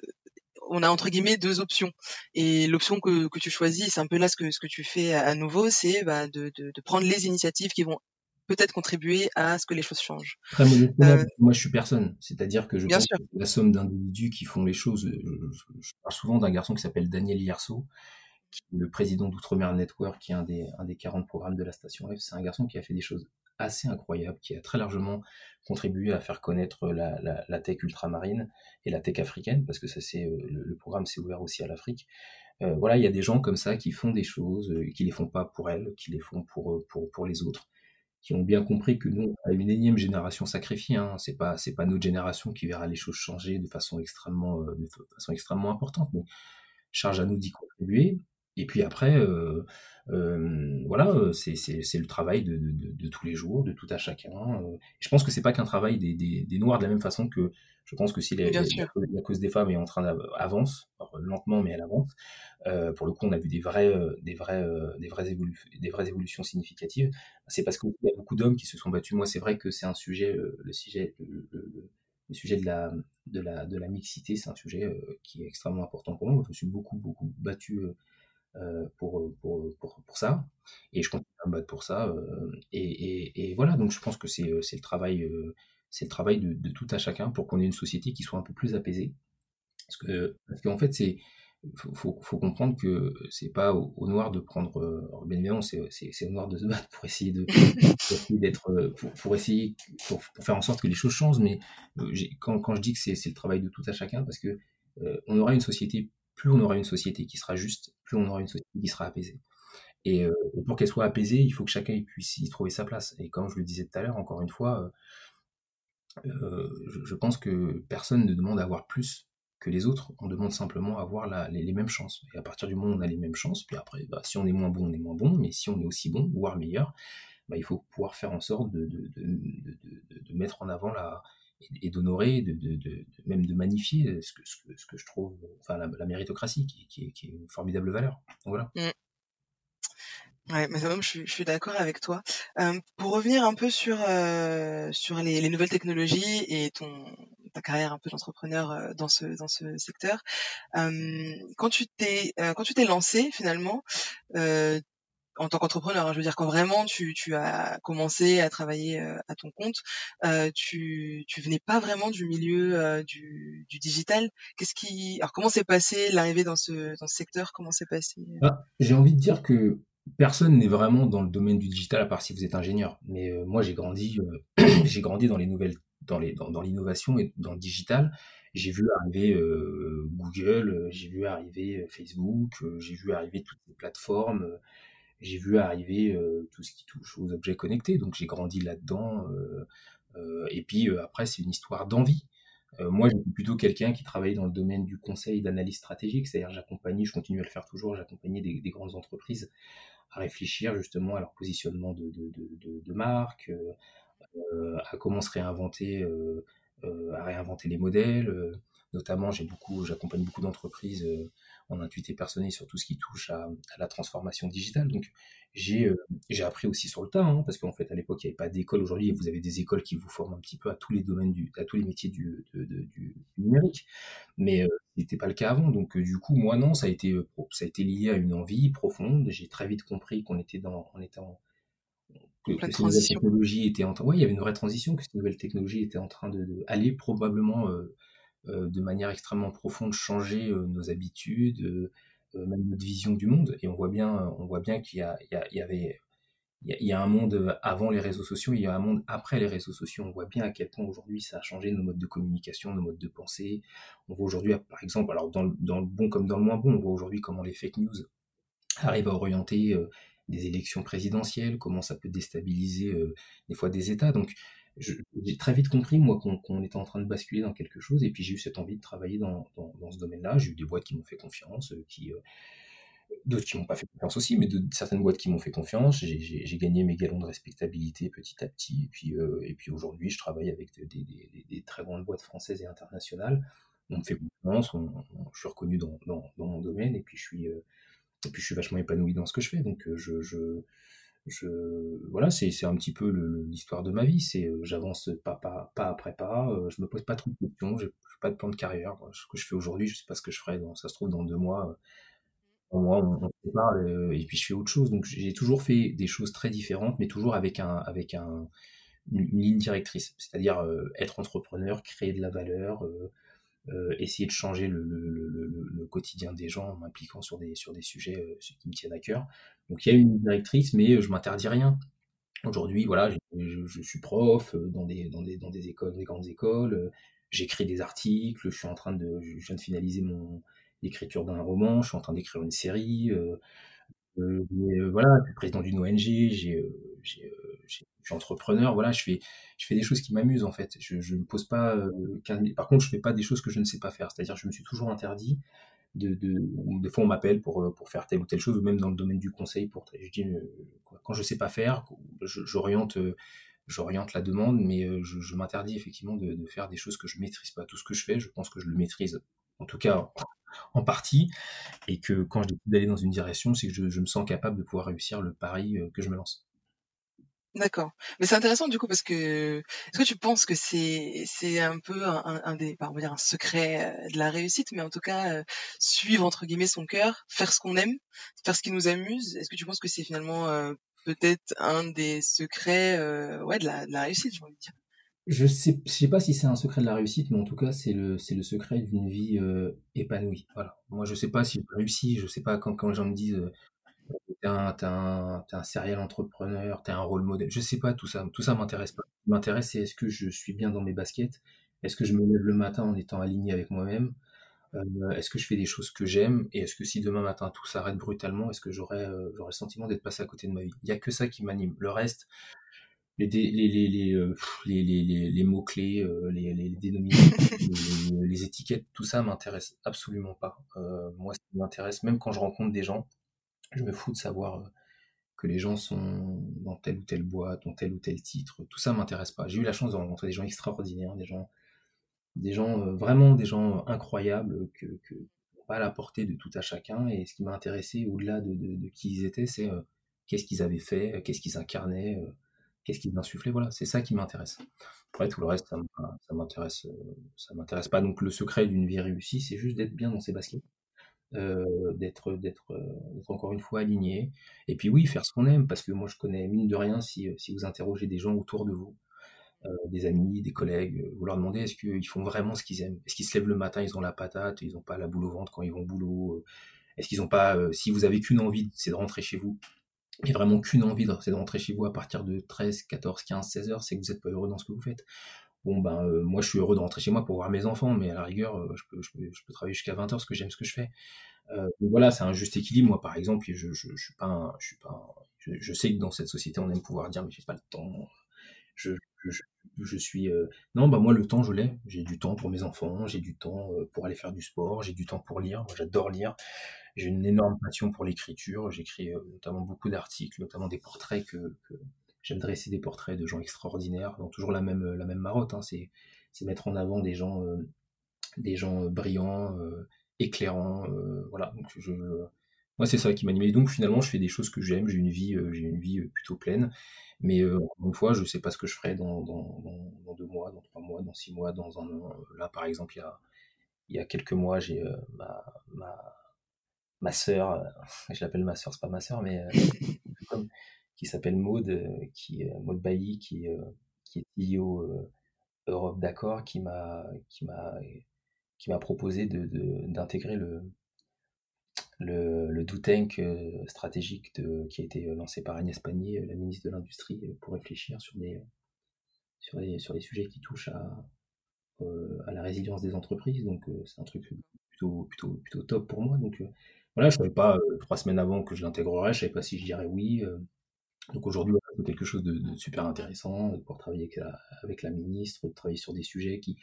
on a entre guillemets deux options. Et l'option que, que tu choisis, c'est un peu là ce que ce que tu fais à, nouveau, c'est bah, de, de, de prendre les initiatives qui vont peut-être contribuer à ce que les choses changent. Euh, moi je suis personne. C'est-à-dire que je pense que la somme d'individus qui font les choses. Je, parle souvent d'un garçon qui s'appelle Daniel Yerso, qui est le président d'Outre-mer Network, qui est un des, un des 40 programmes de la station F. C'est un garçon qui a fait des choses assez incroyables, qui a très largement contribué à faire connaître la, la, tech ultramarine et la tech africaine, parce que ça, c'est, euh, le, programme s'est ouvert aussi à l'Afrique. Euh, voilà, il y a des gens comme ça qui font des choses, euh, qui les font pas pour elles, qui les font pour, pour, pour les autres, qui ont bien compris que nous, on a une énième génération sacrifiée. Hein. C'est pas, c'est pas notre génération qui verra les choses changer de façon extrêmement, de façon extrêmement importante, mais charge à nous d'y contribuer. Et puis après, euh, euh, voilà, c'est le travail de, de, de, tous les jours, de tout à chacun. je pense que c'est pas qu'un travail des, des, des, Noirs de la même façon que je pense que si la, la, cause des femmes est en train d'avance, lentement mais elle avance, euh, pour le coup on a vu des vraies, des vraies, des vraies, des vraies évolutions significatives. C'est parce qu'il y a beaucoup d'hommes qui se sont battus. Moi c'est vrai que c'est un sujet, le sujet, le, le, sujet de la, de la, de la mixité, c'est un sujet qui est extrêmement important pour moi. Je me suis beaucoup, beaucoup battu euh, pour, pour, pour, pour, ça. Et je continue à me battre pour ça. Euh, et, et, et, voilà, donc je pense que c'est euh, le travail, c'est le travail de, tout à chacun pour qu'on ait une société qui soit un peu plus apaisée. Parce que parce qu'en fait, c'est faut, faut, comprendre que c'est pas au, noir de prendre bien évidemment c'est au noir de se battre pour essayer de pour, essayer pour, pour, faire en sorte que les choses changent mais quand, quand je dis que c'est le travail de tout à chacun parce que on aura une société plus on aura une société qui sera juste, plus on aura une société qui sera apaisée. Et, euh, pour qu'elle soit apaisée, il faut que chacun puisse y trouver sa place. Et comme je le disais tout à l'heure, encore une fois, euh, euh, je, pense que personne ne demande à avoir plus que les autres. On demande simplement à avoir les, mêmes chances. Et à partir du moment où on a les mêmes chances, puis après, bah, si on est moins bon, on est moins bon. Mais si on est aussi bon, voire meilleur, bah, il faut pouvoir faire en sorte de, de mettre en avant la, et, d'honorer, de, de, même de magnifier ce que, ce que, ce que je trouve, enfin la, méritocratie, qui, qui, est une formidable valeur. Donc, voilà. Mmh. Ouais, mais suis, je suis d'accord avec toi. Euh, pour revenir un peu sur euh, sur les, les, nouvelles technologies et ton ta carrière un peu d'entrepreneur euh, dans ce dans ce secteur, quand tu t'es quand tu t'es lancé finalement, en tant qu'entrepreneur, hein, je veux dire quand vraiment tu, as commencé à travailler euh, à ton compte, euh, tu tu venais pas vraiment du milieu euh, du, digital. Qu'est-ce qui alors comment s'est passé l'arrivée dans ce secteur? Comment s'est passé ah, J'ai envie de dire que personne n'est vraiment dans le domaine du digital à part si vous êtes ingénieur. Mais moi j'ai grandi [CLEARS THROAT] j'ai grandi dans les nouvelles dans l'innovation et dans le digital j'ai vu arriver Google, j'ai vu arriver Facebook, j'ai vu arriver toutes les plateformes, j'ai vu arriver tout ce qui touche aux objets connectés. Donc j'ai grandi là-dedans. et puis après, c'est une histoire d'envie. moi, j'étais plutôt quelqu'un qui travaillait dans le domaine du conseil d'analyse stratégique, c'est-à-dire j'accompagnais, je continue à le faire toujours, j'accompagnais des, des, grandes entreprises à réfléchir justement à leur positionnement de, de, marque, à comment se réinventer euh, à réinventer les modèles. Euh, notamment, j'ai beaucoup, j'accompagne beaucoup d'entreprises euh, en intuité personnelle sur tout ce qui touche à, la transformation digitale. Donc, j'ai j'ai appris aussi sur le tas, hein, parce qu'en fait, à l'époque, il n'y avait pas d'école. Aujourd'hui, vous avez des écoles qui vous forment un petit peu à tous les domaines, du, à tous les métiers du, du numérique. Mais ce n'était pas le cas avant. Donc, du coup, moi, non, ça a été, ça a été lié à une envie profonde. J'ai très vite compris qu'on était dans, on était en, que, que ces nouvelles technologies étaient en train, ouais, il y avait une vraie transition, que ces nouvelles technologies étaient en train de, de aller probablement euh, euh, de manière extrêmement profonde changer euh, nos habitudes, euh, euh, même notre vision du monde. Et on voit bien, on voit bien qu'il y, a, il y, il y avait, il y, a, un monde avant les réseaux sociaux, il y a un monde après les réseaux sociaux. On voit bien à quel point aujourd'hui ça a changé nos modes de communication, nos modes de pensée. On voit aujourd'hui, par exemple, alors dans le, bon comme dans le moins bon, on voit aujourd'hui comment les fake news arrivent à orienter des élections présidentielles, comment ça peut déstabiliser euh, des fois des États. Donc j'ai très vite compris, moi, qu'on était en train de basculer dans quelque chose, et puis j'ai eu cette envie de travailler dans, dans, ce domaine-là. J'ai eu des boîtes qui m'ont fait confiance, euh, euh, d'autres qui m'ont pas fait confiance aussi, mais de, certaines boîtes qui m'ont fait confiance. J'ai gagné mes galons de respectabilité petit à petit, et puis, euh, et puis aujourd'hui, je travaille avec des, très grandes boîtes françaises et internationales. On me fait confiance, on, on, je suis reconnu dans, dans, mon domaine, et puis je suis et puis je suis vachement épanoui dans ce que je fais. Donc je, je voilà, c'est un petit peu l'histoire de ma vie. C'est euh, j'avance pas, pas, pas après pas. Euh, je me pose pas trop de questions. Je n'ai pas de plan de carrière. Ce que je fais aujourd'hui, je sais pas ce que je ferai. Dans, ça se trouve dans deux mois. En mois, on, se parle et, puis je fais autre chose. Donc j'ai toujours fait des choses très différentes, mais toujours avec un avec un une ligne directrice, c'est-à-dire être entrepreneur, créer de la valeur, euh, essayer de changer le, quotidien des gens en m'impliquant sur des, sujets euh, qui me tiennent à cœur. Donc il y a une directrice, mais euh, je m'interdis rien. Aujourd'hui, voilà, je, suis prof dans des, dans des, dans des écoles, des grandes écoles. J'écris des articles. Je suis en train de, viens de finaliser mon l'écriture d'un roman. Je suis en train d'écrire une série. Euh, voilà, je suis président d'une ONG. J'ai je suis entrepreneur, voilà, je fais, je fais des choses qui m'amusent en fait. Je, ne pose pas, euh, par contre, je fais pas des choses que je ne sais pas faire. C'est-à-dire, je me suis toujours interdit de, de, des fois on m'appelle pour, euh, pour faire telle ou telle chose, ou même dans le domaine du conseil, pour, je dis, euh, quand je sais pas faire, j'oriente, la demande, mais je, je m'interdis effectivement de, de, faire des choses que je maîtrise pas. Tout ce que je fais, je pense que je le maîtrise, en tout cas en partie, et que quand je décide d'aller dans une direction, c'est que je, me sens capable de pouvoir réussir le pari que je me lance. D'accord. Mais c'est intéressant du coup parce que est-ce que tu penses que c'est un peu un, secret euh, de la réussite, mais en tout cas euh, suivre entre guillemets son cœur, faire ce qu'on aime, faire ce qui nous amuse. Est-ce que tu penses que c'est finalement euh, peut-être un des secrets euh, de la, réussite, j'ai envie dire? Je sais je sais pas si c'est un secret de la réussite, mais en tout cas c'est le secret d'une vie euh, épanouie. Voilà. Moi je sais pas si je réussis, je sais pas quand quand les gens me disent t'es un, t'es un, t'es serial entrepreneur, t'es un rôle modèle. Je sais pas tout ça. Tout ça m'intéresse pas. Ce qui m'intéresse, c'est est-ce que je suis bien dans mes baskets? Est-ce que je me lève le matin en étant aligné avec moi-même? Euh, Est-ce que je fais des choses que j'aime? Et est-ce que si demain matin tout s'arrête brutalement, est-ce que j'aurais, euh, j'aurais le sentiment d'être passé à côté de ma vie? Il y a que ça qui m'anime. Le reste, les, les, les, les, euh, les, les, les, les mots-clés, euh, les, dénominations, [LAUGHS] les, étiquettes, tout ça m'intéresse absolument pas. Euh, moi, ce qui m'intéresse, même quand je rencontre des gens, je me fous de savoir euh, que les gens sont dans telle ou telle boîte, ont tel ou tel titre. Tout ça m'intéresse pas. J'ai eu la chance de rencontrer des gens extraordinaires, des gens, des gens vraiment des gens incroyables que, à la portée de tout à chacun. Et ce qui m'a intéressé au-delà de, de, de, qui ils étaient, c'est euh, qu'est-ce qu'ils avaient fait, qu'est-ce qu'ils incarnaient, euh, qu'est-ce qu'ils insufflaient. Voilà, c'est ça qui m'intéresse. Après tout le reste, ça m'intéresse, ça m'intéresse pas. Donc le secret d'une vie réussie, c'est juste d'être bien dans ses baskets d'être, d'être, encore une fois aligné. Et puis oui, faire ce qu'on aime, parce que moi je connais mine de rien, si, si vous interrogez des gens autour de vous, des amis, des collègues, vous leur demandez est-ce qu'ils font vraiment ce qu'ils aiment? Est-ce qu'ils se lèvent le matin, ils ont la patate, ils n'ont pas la boule au ventre quand ils vont au boulot Est-ce qu'ils n'ont pas, si vous avez qu'une envie, c'est de rentrer chez vous, et vraiment qu'une envie, c'est de rentrer chez vous à partir de 13, 14, 15, 16 heures, c'est que vous n'êtes pas heureux dans ce que vous faites. Bon, ben, euh, moi, je suis heureux de rentrer chez moi pour voir mes enfants, mais à la rigueur, euh, je, peux, je, peux, travailler jusqu'à 20 heures parce que j'aime ce que je fais. Euh, voilà, c'est un juste équilibre. Moi, par exemple, je, je, suis pas, je suis pas, je, sais que dans cette société, on aime pouvoir dire, mais j'ai pas le temps. Je, je, suis, non, bah moi, le temps, je l'ai. J'ai du temps pour mes enfants, j'ai du temps pour aller faire du sport, j'ai du temps pour lire. Moi, j'adore lire. J'ai une énorme passion pour l'écriture. J'écris notamment beaucoup d'articles, notamment des portraits que, J'aime dresser des portraits de gens extraordinaires, dans toujours la même, la même marotte. Hein, c'est, mettre en avant des gens, euh, des gens euh, brillants, euh, éclairants. voilà. Donc je, moi, c'est ça qui m'anime. donc, finalement, je fais des choses que j'aime. J'ai une vie, j'ai une vie plutôt pleine. Mais encore une fois, je ne sais pas ce que je ferai dans, dans, deux mois, dans trois mois, dans six mois, dans un an. Là, par exemple, il y a, y a quelques mois, j'ai ma, ma sœur, [LAUGHS] je l'appelle ma sœur, c'est pas ma sœur, mais [LAUGHS] qui s'appelle Maud, euh, qui euh, Maud Bailly, qui, euh, qui est CEO Europe d'accord, qui m'a qui m'a qui m'a proposé de, d'intégrer le le, le do tank stratégique de, qui a été lancé par Agnès Pannier, la ministre de l'Industrie, pour réfléchir sur des sur les sur les sujets qui touchent à à la résilience des entreprises. Donc c'est un truc plutôt plutôt plutôt top pour moi. Donc voilà, je savais pas trois semaines avant que je l'intégrerais, je savais pas si je dirais oui. Donc aujourd'hui, c'est quelque chose de, super intéressant, de pouvoir travailler avec la, ministre, de travailler sur des sujets qui,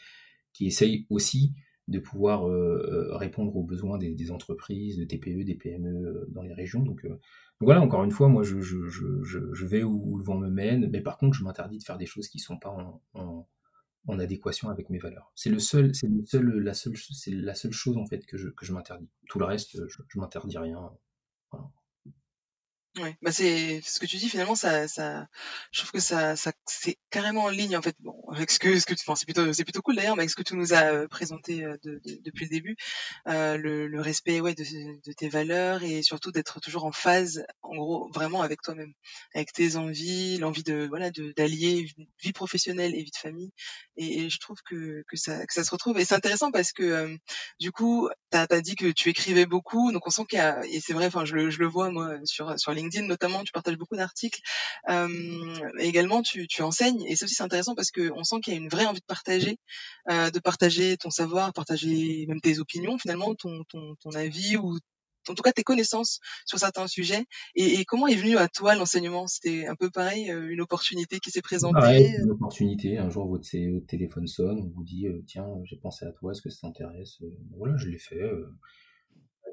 qui essayent aussi de pouvoir euh, euh, répondre aux besoins des, entreprises, des TPE, des PME euh, dans les régions. Donc, voilà, encore une fois, moi je, je, vais où, le vent me mène, mais par contre je m'interdis de faire des choses qui ne sont pas en, adéquation avec mes valeurs. C'est le seul, c'est le seul, la seule, c'est la seule chose en fait que je, que je m'interdis. Tout le reste, je, m'interdis rien. Ouais, bah c'est ce que tu dis finalement ça ça je trouve que ça ça c'est carrément en ligne en fait. Bon avec ce que ce que enfin c'est plutôt c'est plutôt cool d'ailleurs mais avec ce que tu nous as euh, présenté euh, de, de, depuis le début euh, le, le respect ouais de, tes valeurs et surtout d'être toujours en phase en gros vraiment avec toi-même avec tes envies l'envie de voilà de d'allier vie professionnelle et vie de famille. Et, je trouve que que ça que ça se retrouve. Et c'est intéressant parce que du coup t'as as dit que tu écrivais beaucoup donc on sent qu'il y a et c'est vrai enfin je le je le vois moi sur sur LinkedIn notamment, tu partages beaucoup d'articles. Euh, également, tu, tu enseignes et ça aussi c'est intéressant parce que on sent qu'il y a une vraie envie de partager, euh, de partager ton savoir, partager même tes opinions finalement, ton, ton, ton avis ou en tout cas tes connaissances sur certains sujets. Et, comment est venu à toi l'enseignement? C'était un peu pareil, euh, une opportunité qui s'est présentée Une opportunité. Un jour, votre, téléphone sonne, on vous dit Tiens, j'ai pensé à toi, est-ce que ça t'intéresse Voilà, je l'ai fait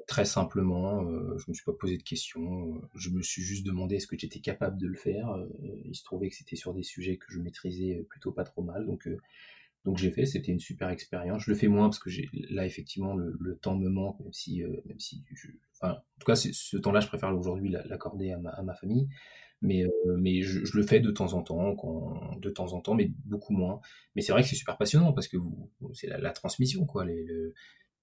très simplement, euh, je me suis pas posé de questions, euh, je me suis juste demandé est-ce que j'étais capable de le faire. Euh, il se trouvait que c'était sur des sujets que je maîtrisais plutôt pas trop mal, donc donc j'ai fait, c'était une super expérience. Je le fais moins parce que j'ai là effectivement le, temps me manque, même si même si enfin, en tout cas ce temps-là je préfère aujourd'hui l'accorder à ma, famille, mais mais je, le fais de temps en temps, quand, de temps en temps, mais beaucoup moins. Mais c'est vrai que c'est super passionnant parce que c'est la, transmission quoi. Euh,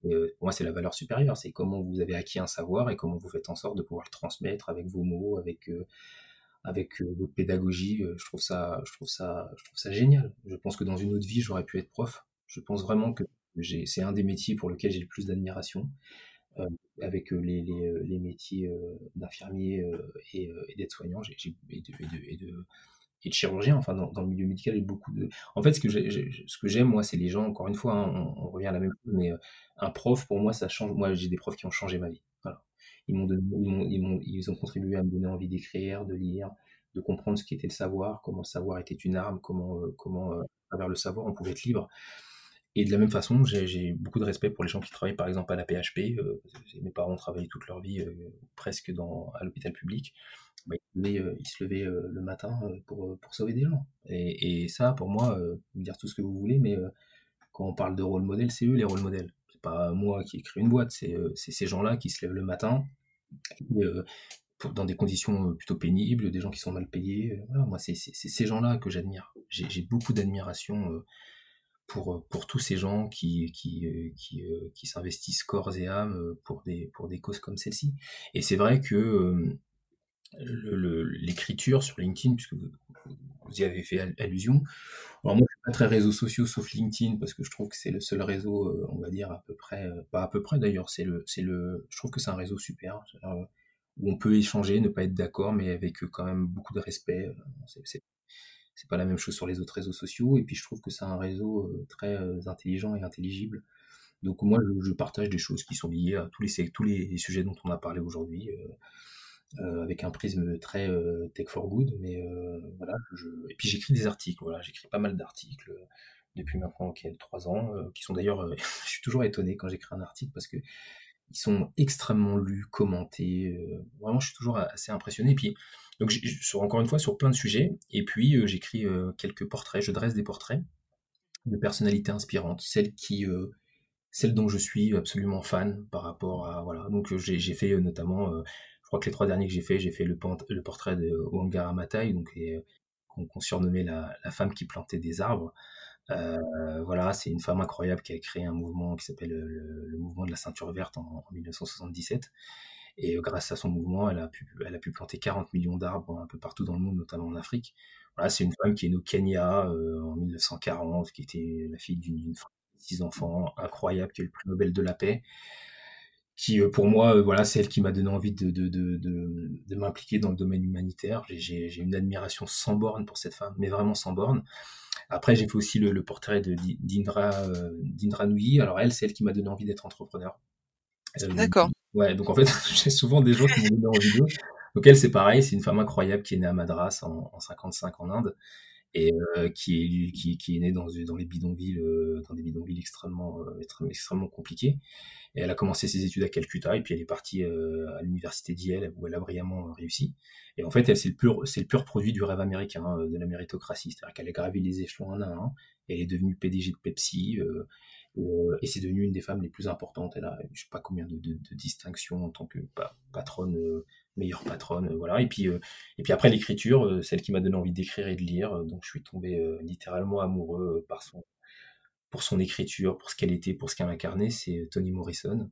pour moi, c'est la valeur supérieure. C'est comment vous avez acquis un savoir et comment vous faites en sorte de pouvoir le transmettre avec vos mots, avec euh, avec euh, votre pédagogie. je trouve ça, je trouve ça, je trouve ça génial. Je pense que dans une autre vie, j'aurais pu être prof. Je pense vraiment que c'est un des métiers pour lequel j'ai le plus d'admiration. avec les, les, métiers d'infirmier et, et d'aide-soignant et, et, de, et de chirurgien. Enfin, dans, le milieu médical, il y a beaucoup de. En fait, ce que j'aime, moi, c'est les gens. Encore une fois, hein, on, revient à la même chose, mais euh, un prof, pour moi, ça change. Moi, j'ai des profs qui ont changé ma vie. Ils ils, ils, ont contribué à me donner envie d'écrire, de lire, de comprendre ce qu'était le savoir, comment le savoir était une arme, comment, euh, comment euh, à travers le savoir, on pouvait être libre. Et de la même façon, j'ai beaucoup de respect pour les gens qui travaillent par exemple à la PHP. mes parents ont travaillé toute leur vie presque à l'hôpital public. Bah, euh, il, se levait euh, le matin euh, pour, pour sauver des gens. Et, ça, pour moi, vous dire tout ce que vous voulez, mais quand on parle de rôle modèle, c'est eux les rôles modèles. C'est pas moi qui écris une boîte, c'est ces gens-là qui se lèvent le matin dans des conditions plutôt pénibles, des gens qui sont mal payés. moi, c'est ces gens-là que j'admire. J'ai beaucoup d'admiration pour, pour tous ces gens qui, qui, qui, qui s'investissent corps et âme pour des, pour des causes comme celle-ci. Et c'est vrai que l'écriture sur LinkedIn, puisque vous, y avez fait allusion. Alors moi, je suis pas très réseaux sociaux sauf LinkedIn parce que je trouve que c'est le seul réseau, euh, on va dire à peu près, euh, pas à peu près d'ailleurs, c'est le, le, je trouve que c'est un réseau super où on peut échanger, ne pas être d'accord, mais avec quand même beaucoup de respect. C'est, pas la même chose sur les autres réseaux sociaux. Et puis je trouve que c'est un réseau euh, très intelligent et intelligible. Donc moi, je, partage des choses qui sont liées à tous les, tous sujets dont on a parlé aujourd'hui. Euh, avec un prisme très euh, tech for good, mais euh, voilà. Et puis j'écris des articles, voilà, j'écris pas mal d'articles depuis maintenant okay, trois ans, qui sont d'ailleurs, [LAUGHS] je suis toujours étonné quand j'écris un article parce que ils sont extrêmement lus, commentés. vraiment, je suis toujours assez impressionné. Et puis, donc, sur, encore une fois, sur plein de sujets. Et puis, j'écris quelques portraits, je dresse des portraits de personnalités inspirantes, celles qui, celles dont je suis absolument fan par rapport à voilà. Donc, j'ai fait notamment crois que les trois derniers que j'ai fait, j'ai fait le, portrait de Wangara Matai, donc euh, qu'on surnommait la, femme qui plantait des arbres. Euh, voilà, c'est une femme incroyable qui a créé un mouvement qui s'appelle le, mouvement de la ceinture verte en, 1977. Et euh, grâce à son mouvement, elle a pu, planter 40 millions d'arbres un peu partout dans le monde, notamment en Afrique. Voilà, c'est une femme qui est née au Kenya en 1940, qui était la fille d'une femme six enfants, incroyable, qui eu le prix Nobel de la paix qui euh, pour moi, euh, voilà, c'est elle qui m'a donné envie de, de, de, de, de m'impliquer dans le domaine humanitaire. J'ai une admiration sans borne pour cette femme, mais vraiment sans borne. Après, j'ai fait aussi le, le portrait d'Indra euh, d'Indra Nui. Alors elle, c'est elle qui m'a donné envie d'être entrepreneur. D'accord. Ouais, donc en fait, [LAUGHS] j'ai souvent des gens qui m'ont donné envie d'eux. Donc elle, c'est pareil, c'est une femme incroyable qui est née à Madras en, en 55 en Inde et qui est qui, qui est née dans, dans les bidonvilles, dans des bidonvilles extrêmement extrêmement compliqués. Et elle a commencé ses études à Calcutta et puis elle est partie euh, à l'université d'Yale où elle a brillamment euh, réussi. Et en fait, elle c'est le pur, c'est le pur produit du rêve américain, euh, de la méritocratie. C'est-à-dire qu'elle a gravi les échelons un à un. Elle est devenue PDG de Pepsi. et c'est devenu une des femmes les plus importantes. Elle a, je sais pas combien de, de, de distinctions en tant que patronne, meilleure patronne, voilà. Et puis, et puis après l'écriture, celle qui m'a donné envie d'écrire et de lire. donc je suis tombé littéralement amoureux par son, pour son écriture, pour ce qu'elle était, pour ce qu'elle incarnait, c'est Toni Morrison,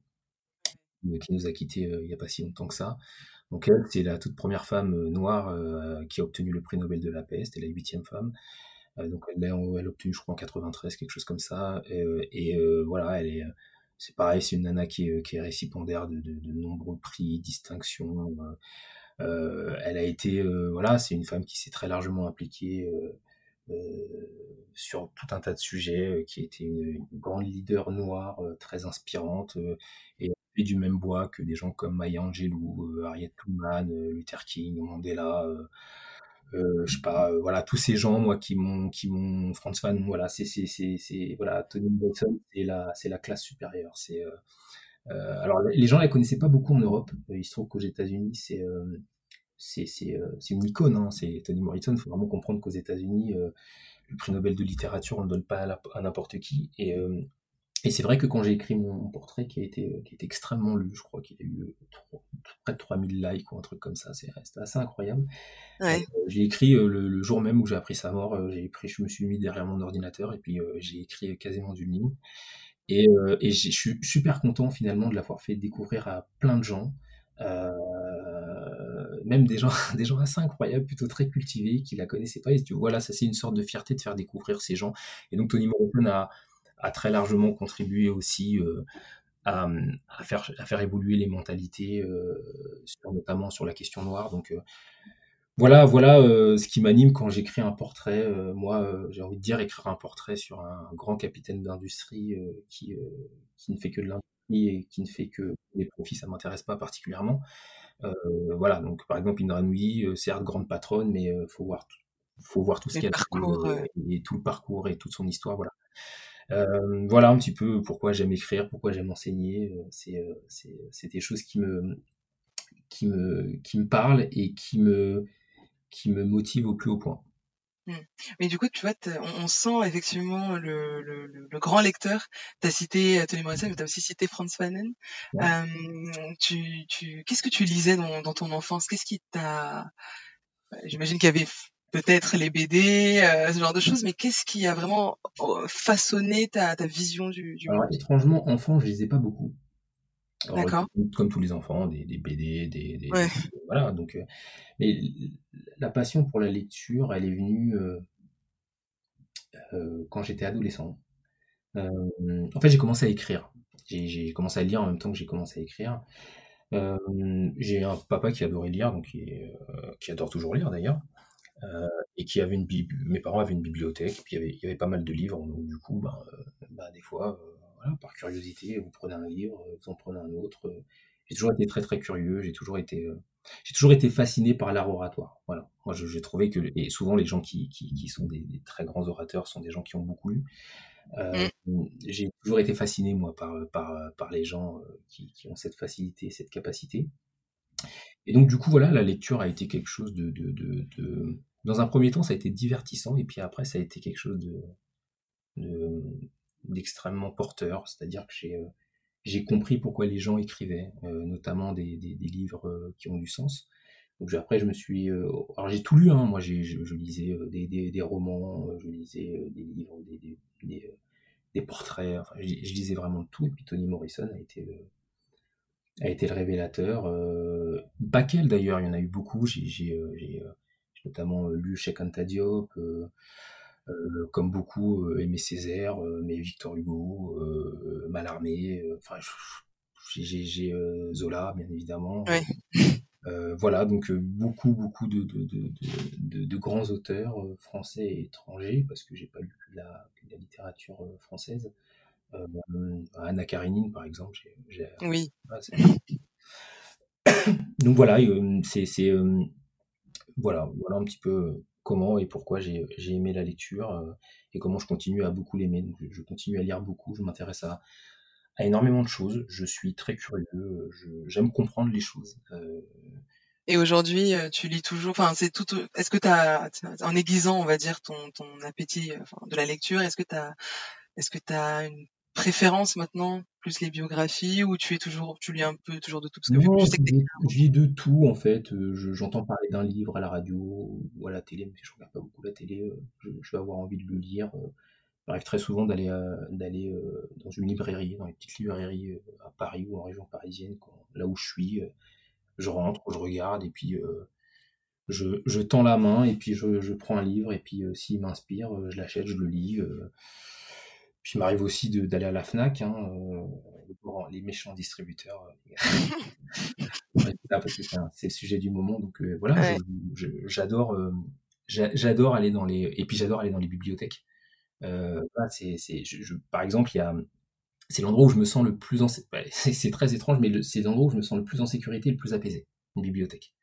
euh, qui nous a quittés euh, il n'y a pas si longtemps que ça. Donc elle, c'est la toute première femme euh, noire qui a obtenu le prix Nobel de la paix, c'était la huitième femme. donc elle l'a obtenu, je crois, en 93, quelque chose comme ça. et voilà, elle est, c'est pareil, c'est une nana qui est, qui récipiendaire de, de, nombreux prix, distinctions. elle a été, voilà, c'est une femme qui s'est très largement impliquée euh, sur tout un tas de sujets, euh, qui était une, une, grande leader noire euh, très inspirante et du même bois que des gens comme Maya Angelou, Harriet Tubman, Luther King, Mandela. Euh, je sais pas, voilà, tous ces gens, moi, qui m'ont, qui m'ont, Franz Fan, voilà, c'est, c'est, c'est, c'est, voilà, Tony Wilson, c'est la, c'est la classe supérieure. C'est, euh, alors, les gens la connaissaient pas beaucoup en Europe. Il se trouve qu'aux États-Unis, c'est, euh, c'est une icône. Hein. C'est Toni Morrison. Il faut vraiment comprendre qu'aux États-Unis, euh, le prix Nobel de littérature, on ne donne pas à, n'importe qui. Et, euh, et c'est vrai que quand j'ai écrit mon, portrait, qui a été, qui extrêmement lu, je crois qu'il a eu près de 3000 likes ou un truc comme ça, c'est assez incroyable. j'ai écrit le, jour même où j'ai appris sa mort, j'ai écrit, je me suis mis derrière mon ordinateur et puis j'ai écrit quasiment d'une ligne. Et, et je suis super content finalement de l'avoir fait découvrir à plein de gens. Euh, même des gens, [LAUGHS] des gens assez incroyables, plutôt très cultivés, qui la connaissaient pas. Et tu voilà, ça c'est une sorte de fierté de faire découvrir ces gens. Et donc Tony Morrison a, a très largement contribué aussi euh, à, à, faire, à faire évoluer les mentalités, euh, sur, notamment sur la question noire. Donc euh, voilà, voilà euh, ce qui m'anime quand j'écris un portrait. Euh, moi, j'ai envie de dire écrire un portrait sur un, grand capitaine d'industrie qui, qui ne fait que de l'industrie et qui ne fait que des profits, ça m'intéresse pas particulièrement. Voilà, donc par exemple, Indra Nui, certes grande patronne, mais faut voir faut voir tout ce qu'elle a et tout le parcours et toute son histoire, voilà. Euh, voilà un petit peu pourquoi j'aime écrire, pourquoi j'aime enseigner. C'est c'est des choses qui me qui me qui me parlent et qui me qui me motivent au plus haut point. Mmh. Mais du coup, tu vois, on, sent effectivement le, le, le grand lecteur. Tu as cité euh, Tony Morrison, mais tu as aussi cité Franz Fanon. Euh, tu, tu, Qu'est-ce que tu lisais dans, dans ton enfance? Qu'est-ce qui t'a... J'imagine qu'il y avait peut-être les BD, ce genre de choses, mais qu'est-ce qui a vraiment façonné ta, ta vision du, du Alors, étrangement, enfant, je lisais pas beaucoup. D'accord. Comme tous les enfants, des, des BD, des, des, voilà. Donc, mais la passion pour la lecture, elle est venue euh, quand j'étais adolescent. Euh, en fait, j'ai commencé à écrire. J'ai commencé à lire en même temps que j'ai commencé à écrire. Euh, j'ai un papa qui adorait lire, donc qui, qui adore toujours lire d'ailleurs, et qui avait une mes parents avaient une bibliothèque, puis il y avait, il y avait pas mal de livres, donc du coup, bah, bah des fois, voilà, par curiosité, vous prenez un livre, vous en prenez un autre. J'ai toujours été très très curieux, j'ai toujours été j'ai toujours été fasciné par l'art oratoire. Voilà. Moi, j'ai trouvé que, et souvent les gens qui, qui, qui sont des, très grands orateurs sont des gens qui ont beaucoup lu. Euh, mm. J'ai toujours été fasciné, moi, par, par, par les gens euh, qui, qui, ont cette facilité, cette capacité. Et donc, du coup, voilà, la lecture a été quelque chose de, de, de, de... Dans un premier temps, ça a été divertissant, et puis après, ça a été quelque chose de d'extrêmement porteur. C'est-à-dire que j'ai euh, j'ai compris pourquoi les gens écrivaient, euh, notamment des, livres euh, qui ont du sens. Donc après, je me suis, alors j'ai tout lu, hein, moi je, je, lisais des, romans, je lisais des livres, des, portraits, je, lisais vraiment tout. Et puis Toni Morrison a été a été le révélateur. Bakel d'ailleurs, il y en a eu beaucoup. J'ai notamment lu Cheikh Anta Diop. Euh, euh, comme beaucoup euh, Aimé Césaire, euh, mais Victor Hugo, Mallarmé, enfin j'ai Zola bien évidemment. voilà, donc beaucoup, beaucoup de, de, de, de, grands auteurs français et étrangers, parce que j'ai pas lu que la, la littérature française. Anna Karenine, par exemple. oui. [COUGHS] donc voilà, c'est voilà, voilà un petit peu comment et pourquoi j'ai aimé la lecture et comment je continue à beaucoup l'aimer. Je continue à lire beaucoup, je m'intéresse à, énormément de choses, je suis très curieux, j'aime comprendre les choses. Euh. Et aujourd'hui, tu lis toujours. Enfin, c'est tout. Est-ce que tu as, en aiguisant, on va dire, ton, appétit de la lecture, est-ce que tu est-ce que tu as une préférence maintenant plus les biographies ou tu es toujours tu lis un peu toujours de tout? Parce que non, je, je, lis de tout en fait euh, j'entends parler d'un livre à la radio ou à la télé mais je regarde pas beaucoup la télé euh, je, vais avoir envie de le lire euh. il arrive très souvent d'aller d'aller dans une librairie dans les petites librairies à Paris ou en région parisienne là où je suis je rentre je regarde et puis je, je tends la main et puis je, je prends un livre et puis s'il m'inspire je l'achète je le lis puis il m'arrive aussi d'aller à la FNAC, hein, euh, les méchants distributeurs. Euh, [LAUGHS] c'est le sujet du moment, donc euh, voilà, j'adore, j'adore aller dans les, et puis j'adore aller dans les bibliothèques. c'est, je, par exemple, il y a, c'est l'endroit où je me sens le plus en, [LAUGHS] c'est très étrange, mais c'est l'endroit où je me sens le plus en sécurité, le plus apaisé, une bibliothèque.